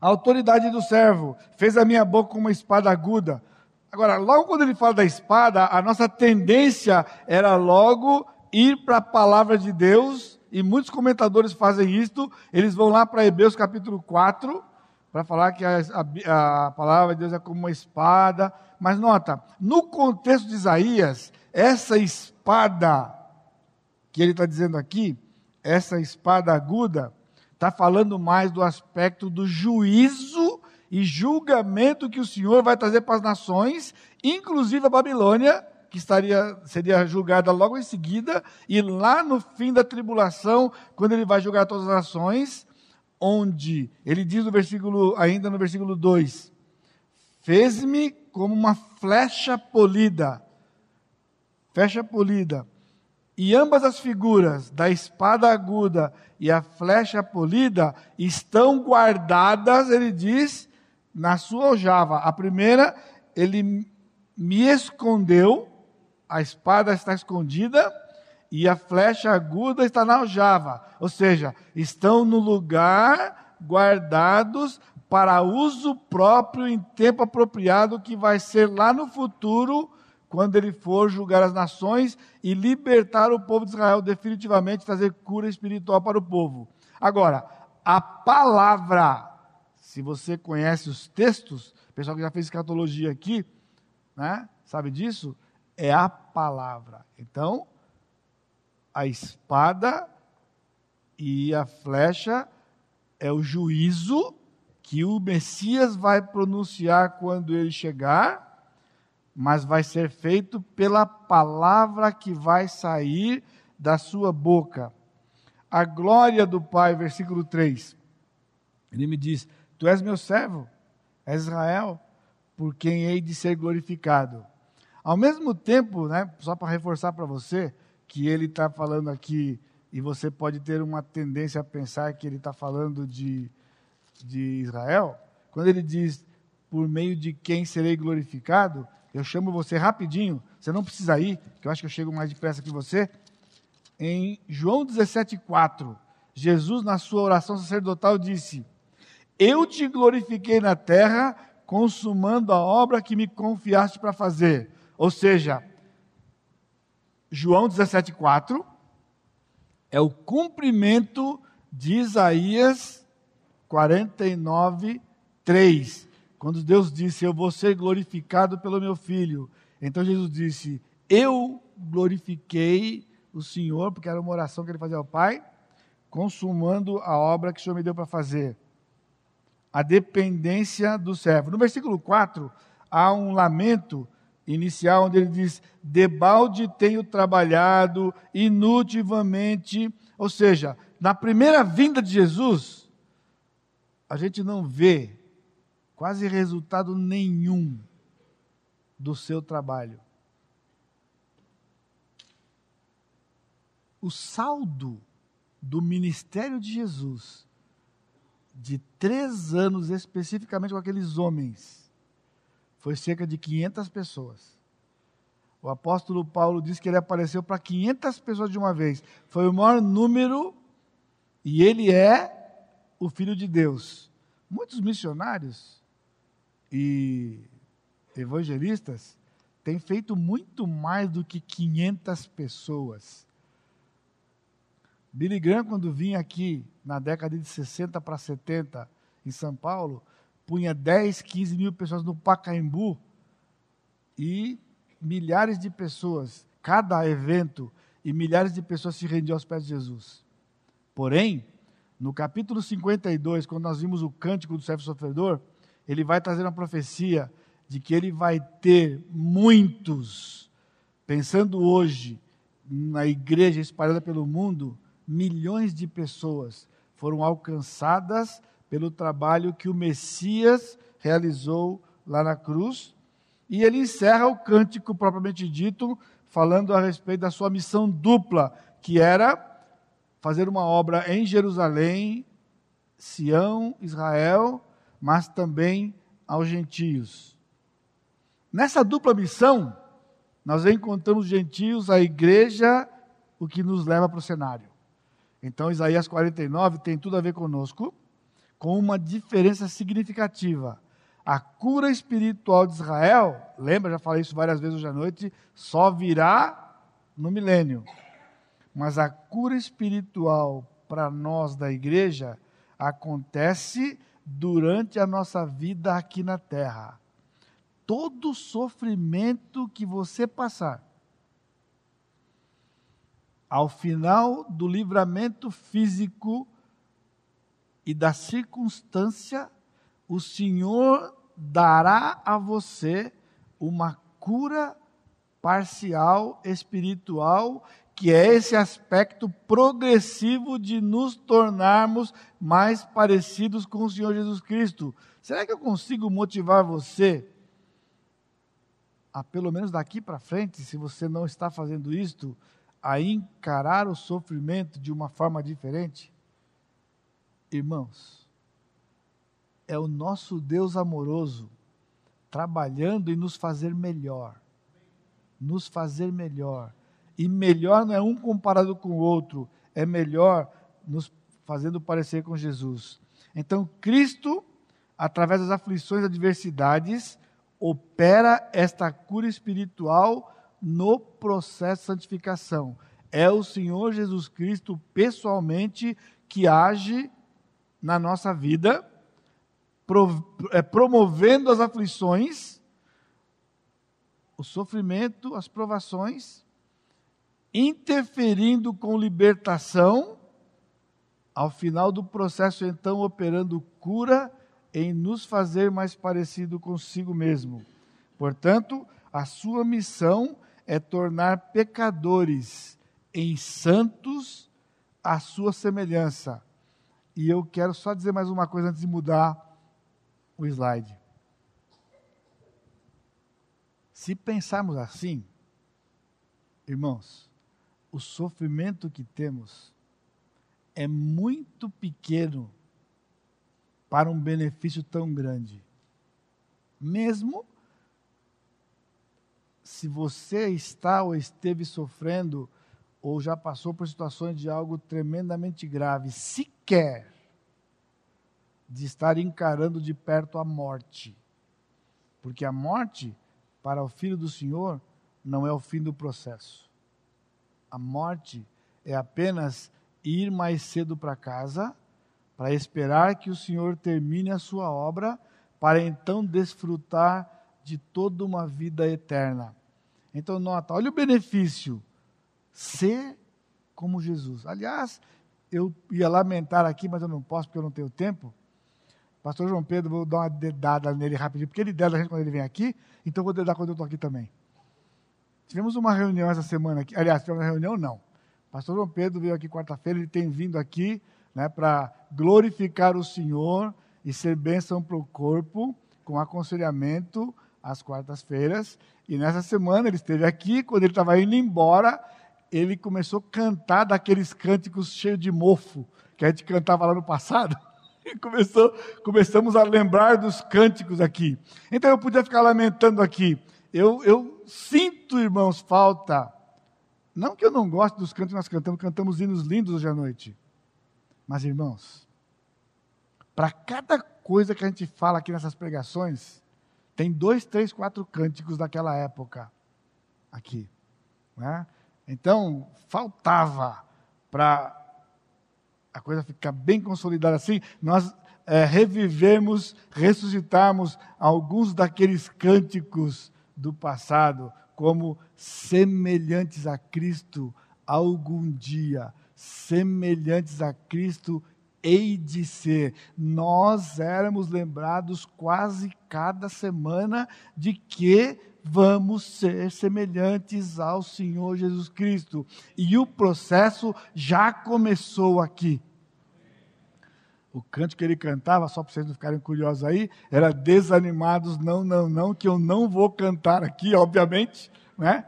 A autoridade do servo fez a minha boca uma espada aguda. Agora, logo quando ele fala da espada, a nossa tendência era logo ir para a palavra de Deus, e muitos comentadores fazem isto, eles vão lá para Hebreus capítulo 4, para falar que a, a, a, palavra de Deus é como uma espada. Mas nota, no contexto de Isaías, essa espada que ele está dizendo aqui, essa espada aguda, está falando mais do aspecto do juízo e julgamento que o Senhor vai trazer para as nações, inclusive a Babilônia, que estaria, seria julgada logo em seguida, e lá no fim da tribulação, quando ele vai julgar todas as nações, onde ele diz no versículo, ainda no versículo 2: Fez-me como uma flecha polida. Flecha polida. E ambas as figuras, da espada aguda e a flecha polida, estão guardadas, ele diz, na sua aljava. A primeira, ele me escondeu a espada está escondida e a flecha aguda está na aljava. Ou seja, estão no lugar guardados para uso próprio em tempo apropriado, que vai ser lá no futuro, quando ele for julgar as nações e libertar o povo de Israel definitivamente, trazer cura espiritual para o povo. Agora, a palavra, se você conhece os textos, pessoal que já fez escatologia aqui, né, sabe disso? É a palavra. Então, a espada e a flecha é o juízo que o Messias vai pronunciar quando ele chegar, mas vai ser feito pela palavra que vai sair da sua boca. A glória do Pai, versículo 3. Ele me diz: Tu és meu servo, és Israel, por quem hei de ser glorificado. Ao mesmo tempo, né, só para reforçar para você, que ele está falando aqui, e você pode ter uma tendência a pensar que ele está falando de, de Israel, quando ele diz, por meio de quem serei glorificado, eu chamo você rapidinho, você não precisa ir, que eu acho que eu chego mais depressa que você. Em João 17,4, Jesus, na sua oração sacerdotal, disse: Eu te glorifiquei na terra, consumando a obra que me confiaste para fazer. Ou seja, João 17,4 é o cumprimento de Isaías 49, 3. Quando Deus disse: Eu vou ser glorificado pelo meu filho. Então Jesus disse: Eu glorifiquei o Senhor, porque era uma oração que ele fazia ao Pai, consumando a obra que o Senhor me deu para fazer. A dependência do servo. No versículo 4, há um lamento inicial, onde ele diz: debalde tenho trabalhado inutilmente. Ou seja, na primeira vinda de Jesus, a gente não vê quase resultado nenhum do seu trabalho. O saldo do ministério de Jesus, de três anos especificamente com aqueles homens, foi cerca de 500 pessoas. O apóstolo Paulo diz que ele apareceu para 500 pessoas de uma vez. Foi o maior número e ele é o Filho de Deus. Muitos missionários e evangelistas têm feito muito mais do que 500 pessoas. Billy Graham, quando vinha aqui na década de 60 para 70 em São Paulo, punha 10, 15 mil pessoas no Pacaembu e milhares de pessoas, cada evento, e milhares de pessoas se rendiam aos pés de Jesus. Porém, no capítulo 52, quando nós vimos o cântico do servo sofredor, ele vai trazer uma profecia de que ele vai ter muitos, pensando hoje na igreja espalhada pelo mundo, milhões de pessoas foram alcançadas pelo trabalho que o Messias realizou lá na cruz. E ele encerra o cântico propriamente dito, falando a respeito da sua missão dupla, que era fazer uma obra em Jerusalém, Sião, Israel, mas também aos gentios. Nessa dupla missão, nós encontramos gentios, a igreja, o que nos leva para o cenário. Então, Isaías 49 tem tudo a ver conosco, com uma diferença significativa. A cura espiritual de Israel, lembra, já falei isso várias vezes hoje à noite, só virá no milênio. Mas a cura espiritual para nós da igreja acontece durante a nossa vida aqui na terra. Todo sofrimento que você passar, ao final do livramento físico e da circunstância, o Senhor dará a você uma cura parcial espiritual, que é esse aspecto progressivo de nos tornarmos mais parecidos com o Senhor Jesus Cristo. Será que eu consigo motivar você a, pelo menos daqui para frente, se você não está fazendo isto, a encarar o sofrimento de uma forma diferente? Irmãos, é o nosso Deus amoroso trabalhando em nos fazer melhor. Nos fazer melhor. E melhor não é um comparado com o outro, é melhor nos fazendo parecer com Jesus. Então, Cristo, através das aflições e adversidades, opera esta cura espiritual no processo de santificação. É o Senhor Jesus Cristo pessoalmente que age na nossa vida, é, promovendo as aflições, o sofrimento, as provações, interferindo com libertação, ao final do processo, então, operando cura em nos fazer mais parecido consigo mesmo. Portanto, a sua missão é tornar pecadores em santos à sua semelhança. E eu quero só dizer mais uma coisa antes de mudar o slide. Se pensarmos assim, irmãos, o sofrimento que temos é muito pequeno para um benefício tão grande. Mesmo se você está ou esteve sofrendo ou já passou por situações de algo tremendamente grave, sequer de estar encarando de perto a morte. Porque a morte, para o filho do Senhor, não é o fim do processo. A morte é apenas ir mais cedo para casa, para esperar que o Senhor termine a sua obra, para então desfrutar de toda uma vida eterna. Então, nota, olha o benefício ser como Jesus. Aliás, eu ia lamentar aqui, mas eu não posso porque eu não tenho tempo. Pastor João Pedro, vou dar uma dedada nele rapidinho, porque ele deda a gente quando ele vem aqui, então vou dedar quando eu estou aqui também. Tivemos uma reunião essa semana aqui, aliás, tivemos uma reunião não. Pastor João Pedro veio aqui quarta-feira, ele tem vindo aqui né, para glorificar o Senhor e ser bênção para o corpo, com aconselhamento às quartas-feiras. E nessa semana ele esteve aqui, quando ele estava indo embora, ele começou a cantar daqueles cânticos cheios de mofo que a gente cantava lá no passado. E começou, começamos a lembrar dos cânticos aqui. Então eu podia ficar lamentando aqui. Eu, eu sinto, irmãos, falta. Não que eu não goste dos cânticos que nós cantamos, cantamos hinos lindos hoje à noite. Mas, irmãos, para cada coisa que a gente fala aqui nessas pregações, tem dois, três, quatro cânticos daquela época aqui. Né? Então, faltava para a coisa ficar bem consolidada assim, nós é, revivemos, ressuscitarmos alguns daqueles cânticos do passado, como semelhantes a Cristo algum dia, semelhantes a Cristo hei de ser. Nós éramos lembrados quase cada semana de que vamos ser semelhantes ao Senhor Jesus Cristo. E o processo já começou aqui. O canto que ele cantava, só para vocês não ficarem curiosos aí, era desanimados, não, não, não, que eu não vou cantar aqui, obviamente, né?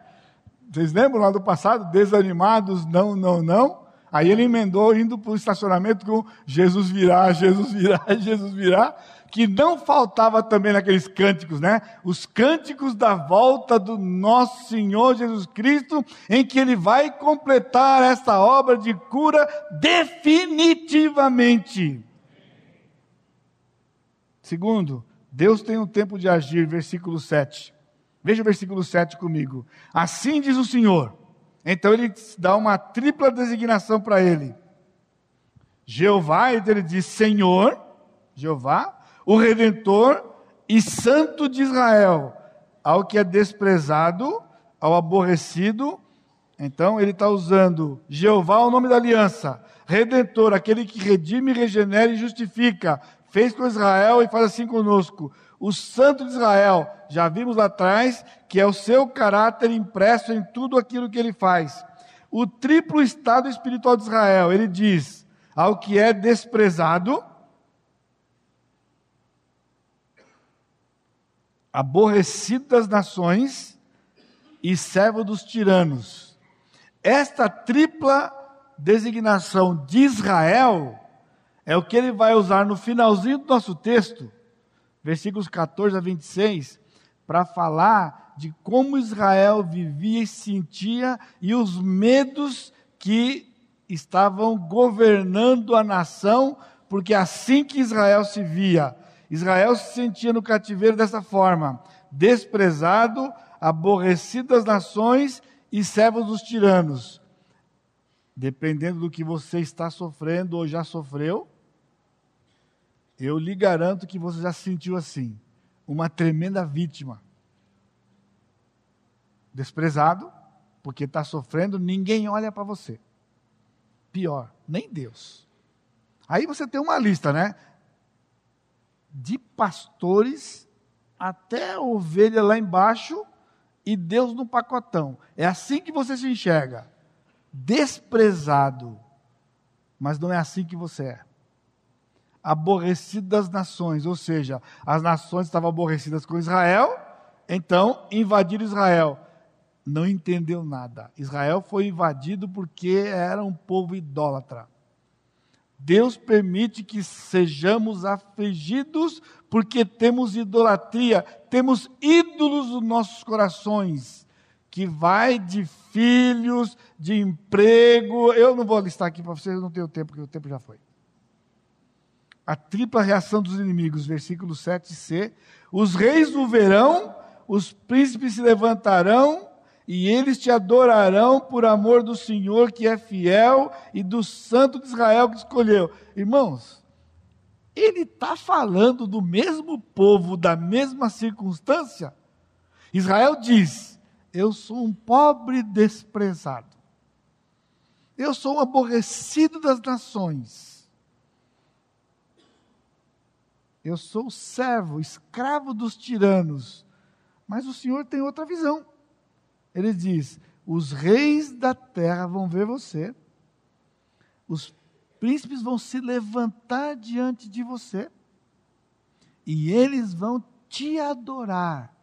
Vocês lembram lá do passado? Desanimados, não, não, não. Aí ele emendou indo para o estacionamento com Jesus virá, Jesus virá, Jesus virá, que não faltava também naqueles cânticos, né? Os cânticos da volta do nosso Senhor Jesus Cristo, em que ele vai completar essa obra de cura definitivamente. Segundo, Deus tem um tempo de agir, versículo 7. Veja o versículo 7 comigo. Assim diz o Senhor. Então ele dá uma tripla designação para ele. Jeová, ele diz Senhor, Jeová, o Redentor e Santo de Israel, ao que é desprezado, ao aborrecido. Então ele está usando Jeová, o nome da aliança, Redentor, aquele que redime, regenera e justifica, fez com Israel e faz assim conosco. O Santo de Israel, já vimos lá atrás, que é o seu caráter impresso em tudo aquilo que ele faz. O triplo estado espiritual de Israel, ele diz: ao que é desprezado, aborrecido das nações e servo dos tiranos. Esta tripla designação de Israel é o que ele vai usar no finalzinho do nosso texto, versículos 14 a 26, para falar de como Israel vivia e sentia e os medos que estavam governando a nação, porque é assim que Israel se via, Israel se sentia no cativeiro dessa forma: desprezado, aborrecido das nações e servo dos tiranos. Dependendo do que você está sofrendo ou já sofreu, eu lhe garanto que você já se sentiu assim, uma tremenda vítima. Desprezado, porque está sofrendo, ninguém olha para você. Pior, nem Deus. Aí você tem uma lista, né? de pastores até ovelha lá embaixo e Deus no pacotão. É assim que você se enxerga. Desprezado. Mas não é assim que você é. Aborrecido das nações, ou seja, as nações estavam aborrecidas com Israel, então invadiram Israel. Não entendeu nada. Israel foi invadido porque era um povo idólatra. Deus permite que sejamos afligidos porque temos idolatria, temos ídolos nos nossos corações, que vai de filhos, de emprego. Eu não vou listar aqui para vocês, eu não tenho tempo, porque o tempo já foi. A tripla reação dos inimigos, versículo 7c. Os reis o verão, os príncipes se levantarão, e eles te adorarão por amor do Senhor que é fiel e do Santo de Israel que escolheu. Irmãos, ele está falando do mesmo povo, da mesma circunstância. Israel diz: Eu sou um pobre desprezado. Eu sou um aborrecido das nações. Eu sou servo, escravo dos tiranos. Mas o Senhor tem outra visão. Ele diz: os reis da terra vão ver você, os príncipes vão se levantar diante de você, e eles vão te adorar.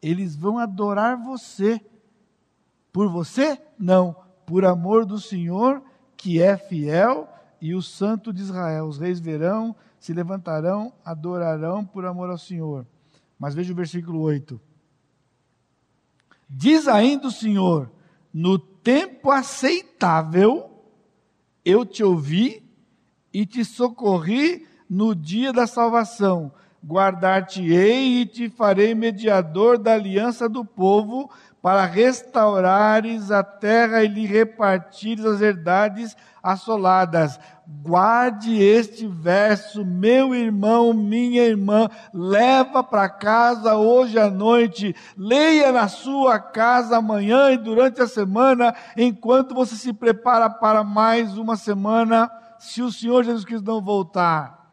Eles vão adorar você. Por você? Não, por amor do Senhor, que é fiel, e o Santo de Israel. Os reis verão, se levantarão, adorarão por amor ao Senhor. Mas veja o versículo 8. Diz ainda o Senhor: no tempo aceitável eu te ouvi e te socorri no dia da salvação. Guardar-te-ei e te farei mediador da aliança do povo, para restaurares a terra e lhe repartires as herdades assoladas. Guarde este verso, meu irmão, minha irmã, leva para casa hoje à noite, leia na sua casa amanhã e durante a semana, enquanto você se prepara para mais uma semana, se o Senhor Jesus Cristo não voltar.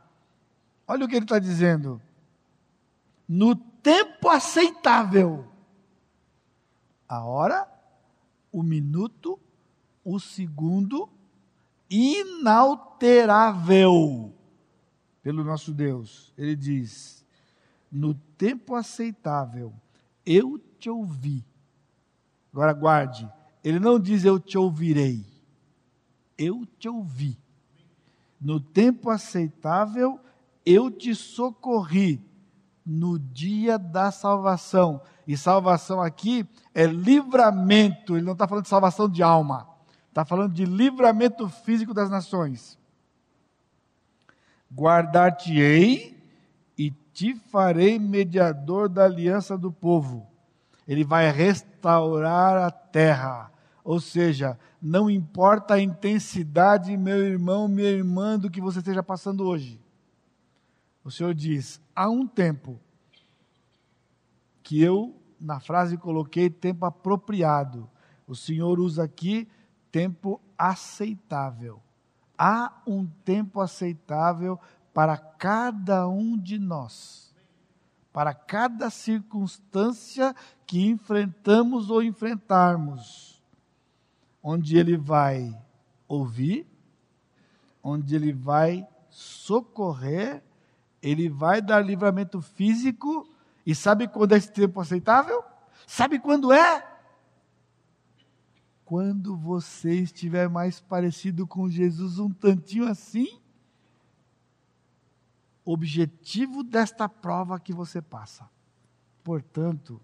Olha o que ele está dizendo. No tempo aceitável, a hora, o minuto, o segundo, inalterável pelo nosso Deus. Ele diz: no tempo aceitável, eu te ouvi. Agora guarde, ele não diz eu te ouvirei. eu te ouvi. No tempo aceitável, eu te socorri. No dia da salvação. E salvação aqui é livramento. Ele não está falando de salvação de alma. Está falando de livramento físico das nações. Guardar-te-ei e te farei mediador da aliança do povo. Ele vai restaurar a terra. Ou seja, não importa a intensidade, meu irmão, minha irmã, do que você esteja passando hoje. O Senhor diz: há um tempo que eu, na frase, coloquei tempo apropriado. O Senhor usa aqui tempo aceitável. Há um tempo aceitável para cada um de nós, para cada circunstância que enfrentamos ou enfrentarmos onde ele vai ouvir, onde ele vai socorrer, ele vai dar livramento físico, e sabe quando é esse tempo aceitável? Sabe quando é? Quando você estiver mais parecido com Jesus, um tantinho assim, objetivo desta prova que você passa. Portanto,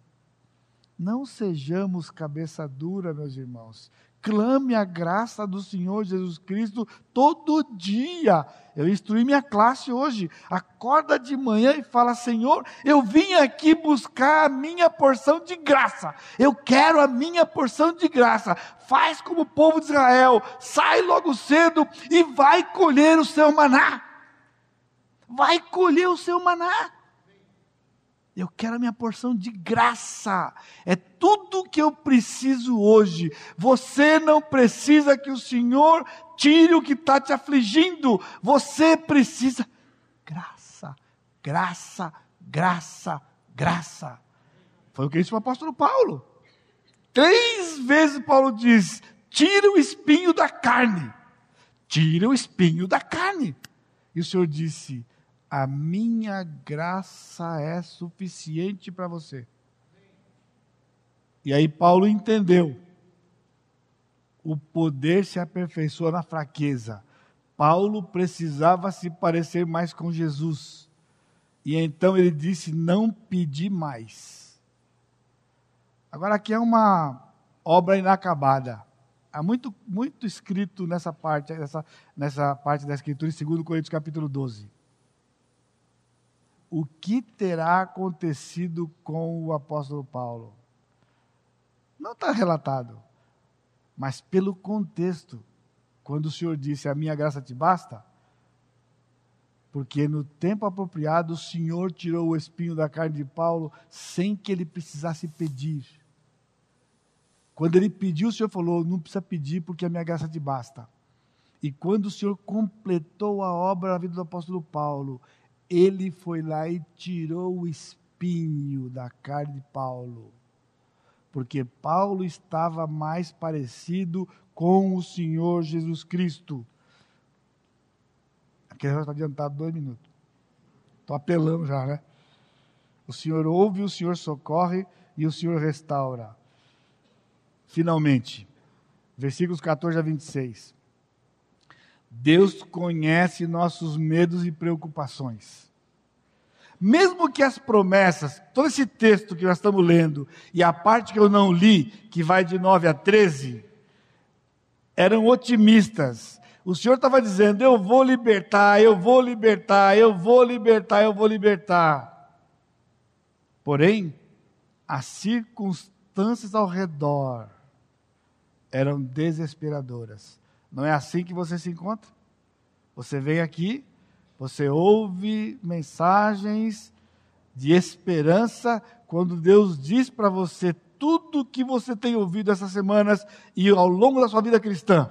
não sejamos cabeça dura, meus irmãos clame a graça do Senhor Jesus Cristo todo dia. Eu instruí minha classe hoje. Acorda de manhã e fala: Senhor, eu vim aqui buscar a minha porção de graça. Eu quero a minha porção de graça. Faz como o povo de Israel, sai logo cedo e vai colher o seu maná. Vai colher o seu maná. Eu quero a minha porção de graça. É tudo que eu preciso hoje. Você não precisa que o Senhor tire o que está te afligindo. Você precisa graça, graça, graça, graça. Foi o que disse o apóstolo Paulo. Três vezes Paulo diz: tira o espinho da carne. Tira o espinho da carne. E o Senhor disse: a minha graça é suficiente para você. E aí Paulo entendeu. O poder se aperfeiçoa na fraqueza. Paulo precisava se parecer mais com Jesus. E então ele disse: Não pedi mais. Agora, aqui é uma obra inacabada. Há muito, muito escrito nessa parte, nessa, nessa parte da Escritura, em 2 Coríntios capítulo 12 o que terá acontecido com o apóstolo Paulo. Não está relatado, mas pelo contexto, quando o Senhor disse: A minha graça te basta, porque no tempo apropriado o Senhor tirou o espinho da carne de Paulo sem que ele precisasse pedir. Quando ele pediu, o Senhor falou: Não precisa pedir, porque a minha graça te basta. E quando o Senhor completou a obra na vida do apóstolo Paulo, ele foi lá e tirou o espinho da carne de Paulo. Porque Paulo estava mais parecido com o Senhor Jesus Cristo. Aqui já está adiantado dois minutos. Estou apelando já, né? O Senhor ouve, o Senhor socorre e o Senhor restaura. Finalmente, versículos 14 a 26. Deus conhece nossos medos e preocupações. Mesmo que as promessas, todo esse texto que nós estamos lendo, e a parte que eu não li, que vai de 9 a 13, eram otimistas. O Senhor estava dizendo: Eu vou libertar, eu vou libertar, eu vou libertar, eu vou libertar. Porém, as circunstâncias ao redor eram desesperadoras. Não é assim que você se encontra? Você vem aqui, você ouve mensagens de esperança quando Deus diz para você tudo o que você tem ouvido essas semanas e ao longo da sua vida cristã.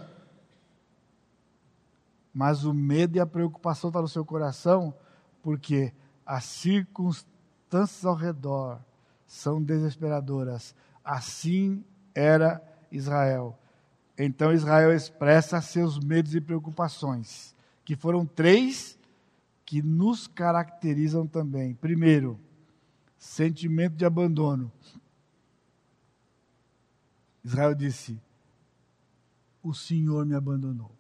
Mas o medo e a preocupação estão tá no seu coração porque as circunstâncias ao redor são desesperadoras. Assim era Israel. Então Israel expressa seus medos e preocupações, que foram três que nos caracterizam também. Primeiro, sentimento de abandono. Israel disse: O Senhor me abandonou.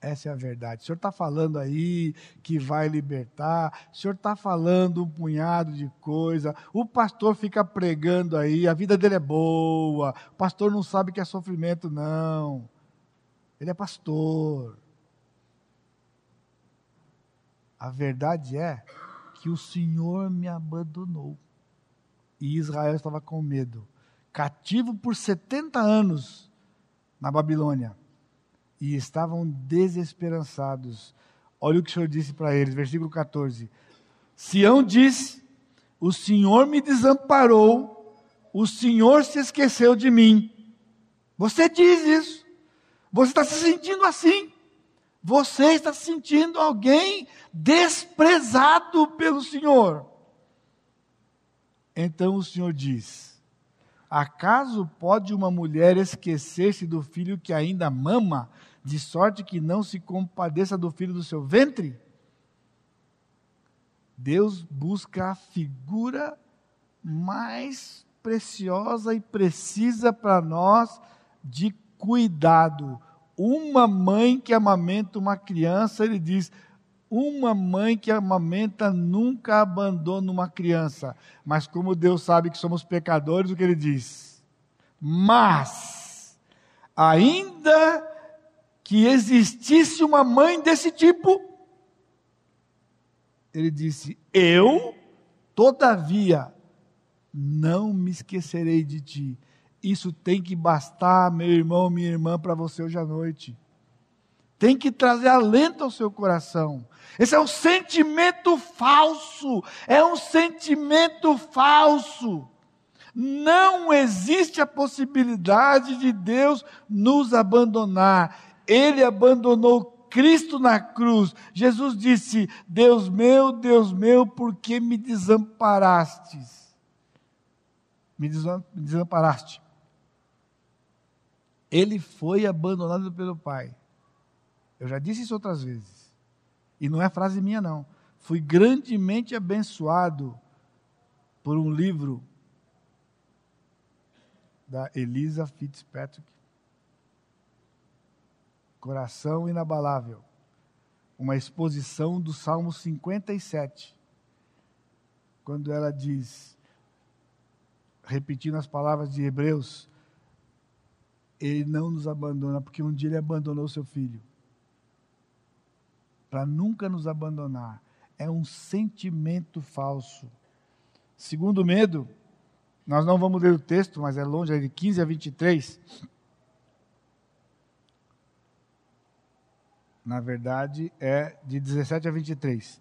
Essa é a verdade. O senhor está falando aí que vai libertar, o senhor está falando um punhado de coisa, o pastor fica pregando aí, a vida dele é boa, o pastor não sabe que é sofrimento, não. Ele é pastor. A verdade é que o Senhor me abandonou. E Israel estava com medo. Cativo por 70 anos na Babilônia e estavam desesperançados. Olha o que o Senhor disse para eles, versículo 14: Sião diz: O Senhor me desamparou, o Senhor se esqueceu de mim. Você diz isso, você está se sentindo assim, você está se sentindo alguém desprezado pelo Senhor. Então o Senhor diz: Acaso pode uma mulher esquecer-se do filho que ainda mama de sorte que não se compadeça do filho do seu ventre? Deus busca a figura mais preciosa e precisa para nós de cuidado. Uma mãe que amamenta uma criança, ele diz: uma mãe que amamenta nunca abandona uma criança. Mas como Deus sabe que somos pecadores, o que ele diz? Mas, ainda que existisse uma mãe desse tipo. Ele disse: Eu, todavia, não me esquecerei de ti. Isso tem que bastar, meu irmão, minha irmã, para você hoje à noite. Tem que trazer alento ao seu coração. Esse é um sentimento falso. É um sentimento falso. Não existe a possibilidade de Deus nos abandonar ele abandonou Cristo na cruz. Jesus disse: Deus meu, Deus meu, por que me desamparastes? Me desamparaste. Ele foi abandonado pelo Pai. Eu já disse isso outras vezes. E não é frase minha, não. Fui grandemente abençoado por um livro da Elisa Fitzpatrick Coração inabalável. Uma exposição do Salmo 57. Quando ela diz, repetindo as palavras de Hebreus, ele não nos abandona, porque um dia ele abandonou seu filho. Para nunca nos abandonar. É um sentimento falso. Segundo medo, nós não vamos ler o texto, mas é longe, é de 15 a 23. Na verdade, é de 17 a 23.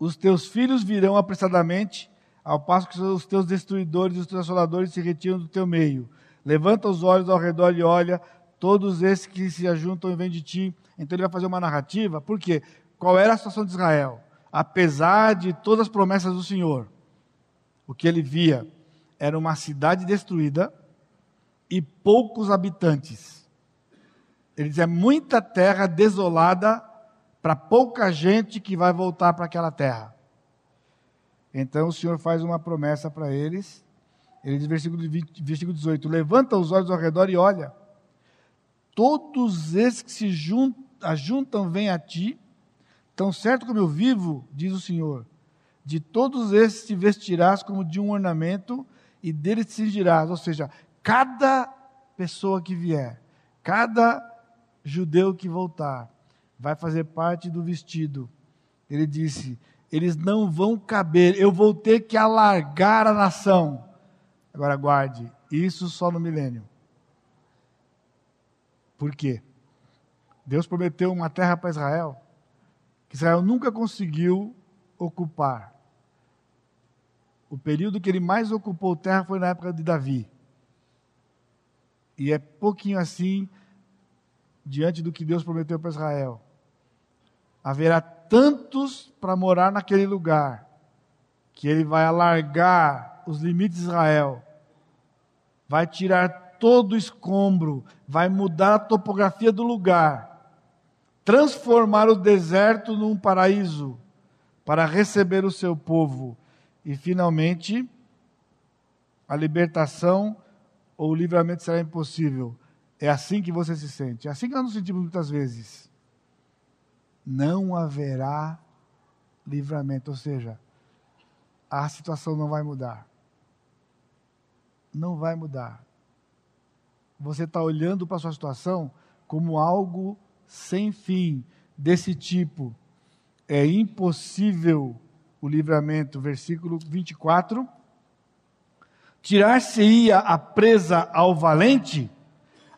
Os teus filhos virão apressadamente, ao passo que os teus destruidores e os teus assoladores se retiram do teu meio. Levanta os olhos ao redor e olha, todos esses que se ajuntam e vêm de ti. Então ele vai fazer uma narrativa. Por quê? Qual era a situação de Israel? Apesar de todas as promessas do Senhor, o que ele via era uma cidade destruída e poucos habitantes. Ele diz: é muita terra desolada para pouca gente que vai voltar para aquela terra. Então o Senhor faz uma promessa para eles. Ele diz, versículo, 20, versículo 18: Levanta os olhos ao redor e olha. Todos esses que se juntam, ajuntam vêm a ti. Tão certo como eu vivo, diz o Senhor, de todos esses te vestirás como de um ornamento e deles te cingirás. Ou seja, cada pessoa que vier, cada judeu que voltar vai fazer parte do vestido. Ele disse: eles não vão caber, eu vou ter que alargar a nação. Agora guarde, isso só no milênio. Por quê? Deus prometeu uma terra para Israel que Israel nunca conseguiu ocupar. O período que ele mais ocupou terra foi na época de Davi. E é pouquinho assim diante do que Deus prometeu para Israel. Haverá tantos para morar naquele lugar, que ele vai alargar os limites de Israel, vai tirar todo o escombro, vai mudar a topografia do lugar, transformar o deserto num paraíso para receber o seu povo e finalmente a libertação ou o livramento será impossível é assim que você se sente. É assim que nós nos sentimos muitas vezes. não haverá livramento. Ou seja, a situação não vai mudar. Não vai mudar. Você está olhando para a sua situação como algo sem fim, desse tipo. É impossível o livramento. Versículo 24. Tirar-se-ia a presa ao valente?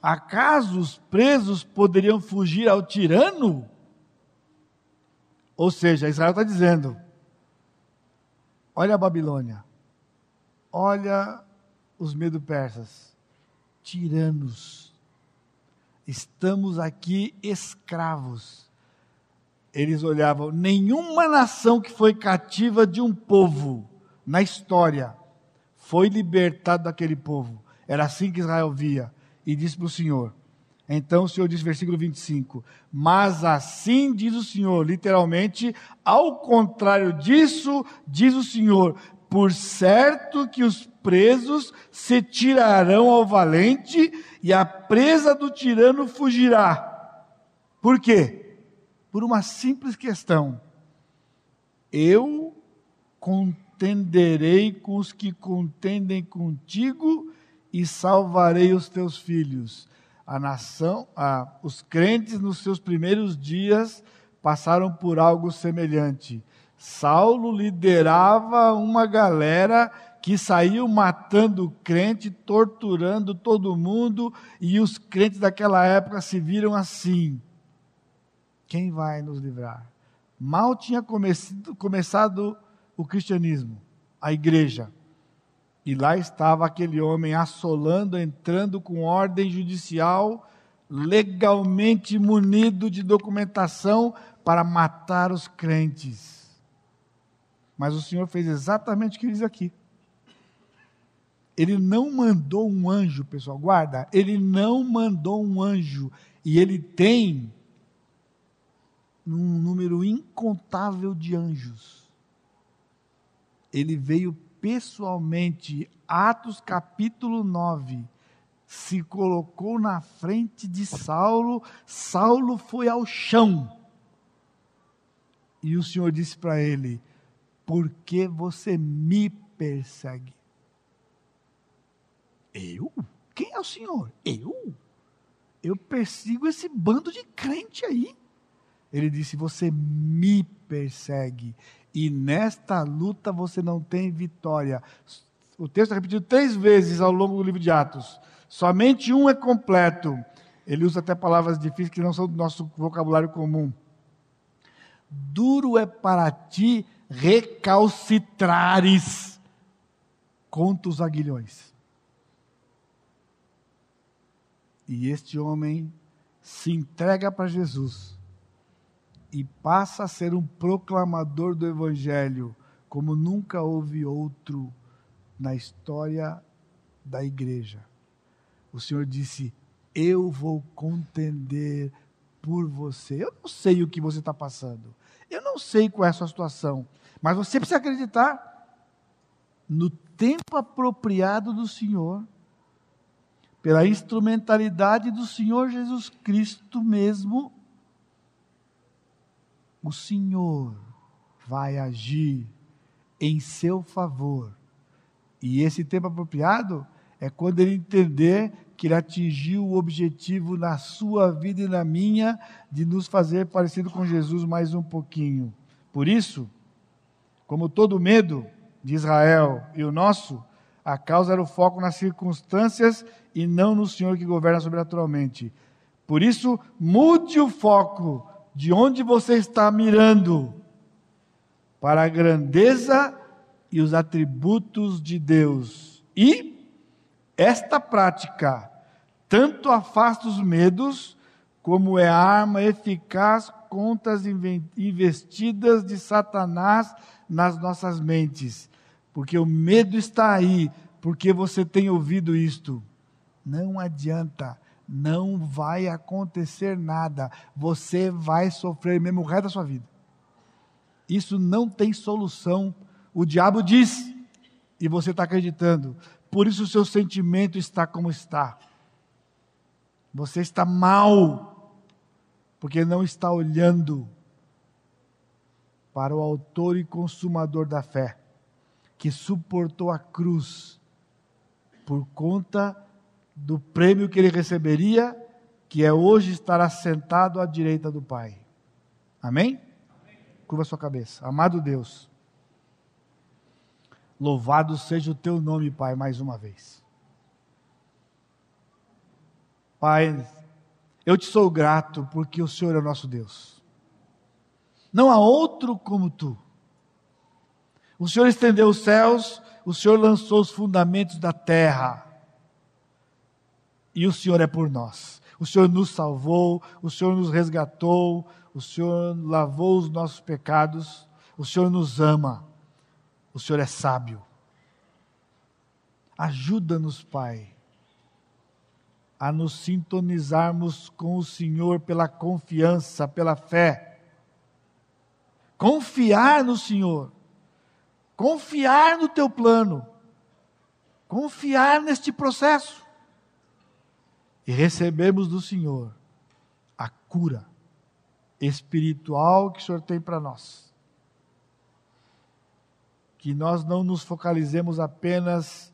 Acaso os presos poderiam fugir ao tirano? Ou seja, Israel está dizendo: olha a Babilônia, olha os medo-persas, tiranos, estamos aqui escravos. Eles olhavam, nenhuma nação que foi cativa de um povo na história foi libertado daquele povo. Era assim que Israel via. E disse para o Senhor: então o Senhor diz, versículo 25: Mas assim diz o Senhor, literalmente, ao contrário disso, diz o Senhor: Por certo que os presos se tirarão ao valente, e a presa do tirano fugirá. Por quê? Por uma simples questão. Eu contenderei com os que contendem contigo e salvarei os teus filhos a nação, os crentes nos seus primeiros dias passaram por algo semelhante. Saulo liderava uma galera que saiu matando crente, torturando todo mundo, e os crentes daquela época se viram assim: quem vai nos livrar? Mal tinha começado o cristianismo, a igreja. E lá estava aquele homem assolando, entrando com ordem judicial, legalmente munido de documentação para matar os crentes. Mas o Senhor fez exatamente o que diz aqui. Ele não mandou um anjo, pessoal, guarda, ele não mandou um anjo. E ele tem um número incontável de anjos. Ele veio pessoalmente, Atos capítulo 9, se colocou na frente de Saulo, Saulo foi ao chão. E o Senhor disse para ele: Por que você me persegue? Eu? Quem é o Senhor? Eu? Eu persigo esse bando de crente aí. Ele disse: Você me persegue e nesta luta você não tem vitória. O texto é repetido três vezes ao longo do livro de Atos. Somente um é completo. Ele usa até palavras difíceis que não são do nosso vocabulário comum. Duro é para ti recalcitrares contra os aguilhões. E este homem se entrega para Jesus e passa a ser um proclamador do Evangelho, como nunca houve outro na história da igreja. O Senhor disse: Eu vou contender por você. Eu não sei o que você está passando, eu não sei qual é a sua situação, mas você precisa acreditar no tempo apropriado do Senhor, pela instrumentalidade do Senhor Jesus Cristo mesmo o Senhor vai agir em seu favor. E esse tempo apropriado é quando ele entender que ele atingiu o objetivo na sua vida e na minha de nos fazer parecido com Jesus mais um pouquinho. Por isso, como todo medo de Israel e o nosso, a causa era o foco nas circunstâncias e não no Senhor que governa sobrenaturalmente. Por isso, mude o foco de onde você está mirando para a grandeza e os atributos de Deus. E esta prática tanto afasta os medos, como é arma eficaz contra as investidas de Satanás nas nossas mentes. Porque o medo está aí, porque você tem ouvido isto. Não adianta não vai acontecer nada. Você vai sofrer mesmo o resto da sua vida. Isso não tem solução. O diabo diz, e você está acreditando. Por isso o seu sentimento está como está. Você está mal, porque não está olhando para o Autor e Consumador da fé, que suportou a cruz por conta do prêmio que ele receberia, que é hoje estar assentado à direita do Pai. Amém? Curva sua cabeça. Amado Deus, louvado seja o teu nome, Pai, mais uma vez. Pai, eu te sou grato porque o Senhor é o nosso Deus. Não há outro como tu. O Senhor estendeu os céus, o Senhor lançou os fundamentos da terra. E o Senhor é por nós. O Senhor nos salvou, o Senhor nos resgatou, o Senhor lavou os nossos pecados, o Senhor nos ama, o Senhor é sábio. Ajuda-nos, Pai, a nos sintonizarmos com o Senhor pela confiança, pela fé. Confiar no Senhor, confiar no teu plano, confiar neste processo e recebemos do Senhor a cura espiritual que o Senhor tem para nós. Que nós não nos focalizemos apenas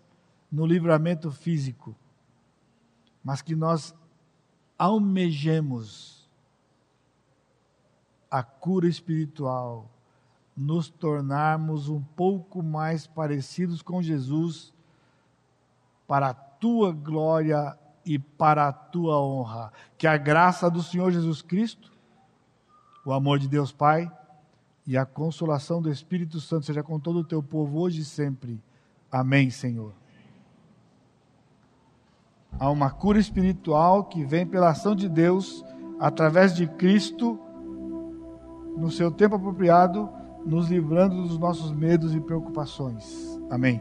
no livramento físico, mas que nós almejemos a cura espiritual, nos tornarmos um pouco mais parecidos com Jesus, para a tua glória e para a tua honra. Que a graça do Senhor Jesus Cristo o amor de Deus Pai e a consolação do Espírito Santo seja com todo o teu povo hoje e sempre. Amém, Senhor. Há uma cura espiritual que vem pela ação de Deus através de Cristo no seu tempo apropriado, nos livrando dos nossos medos e preocupações. Amém.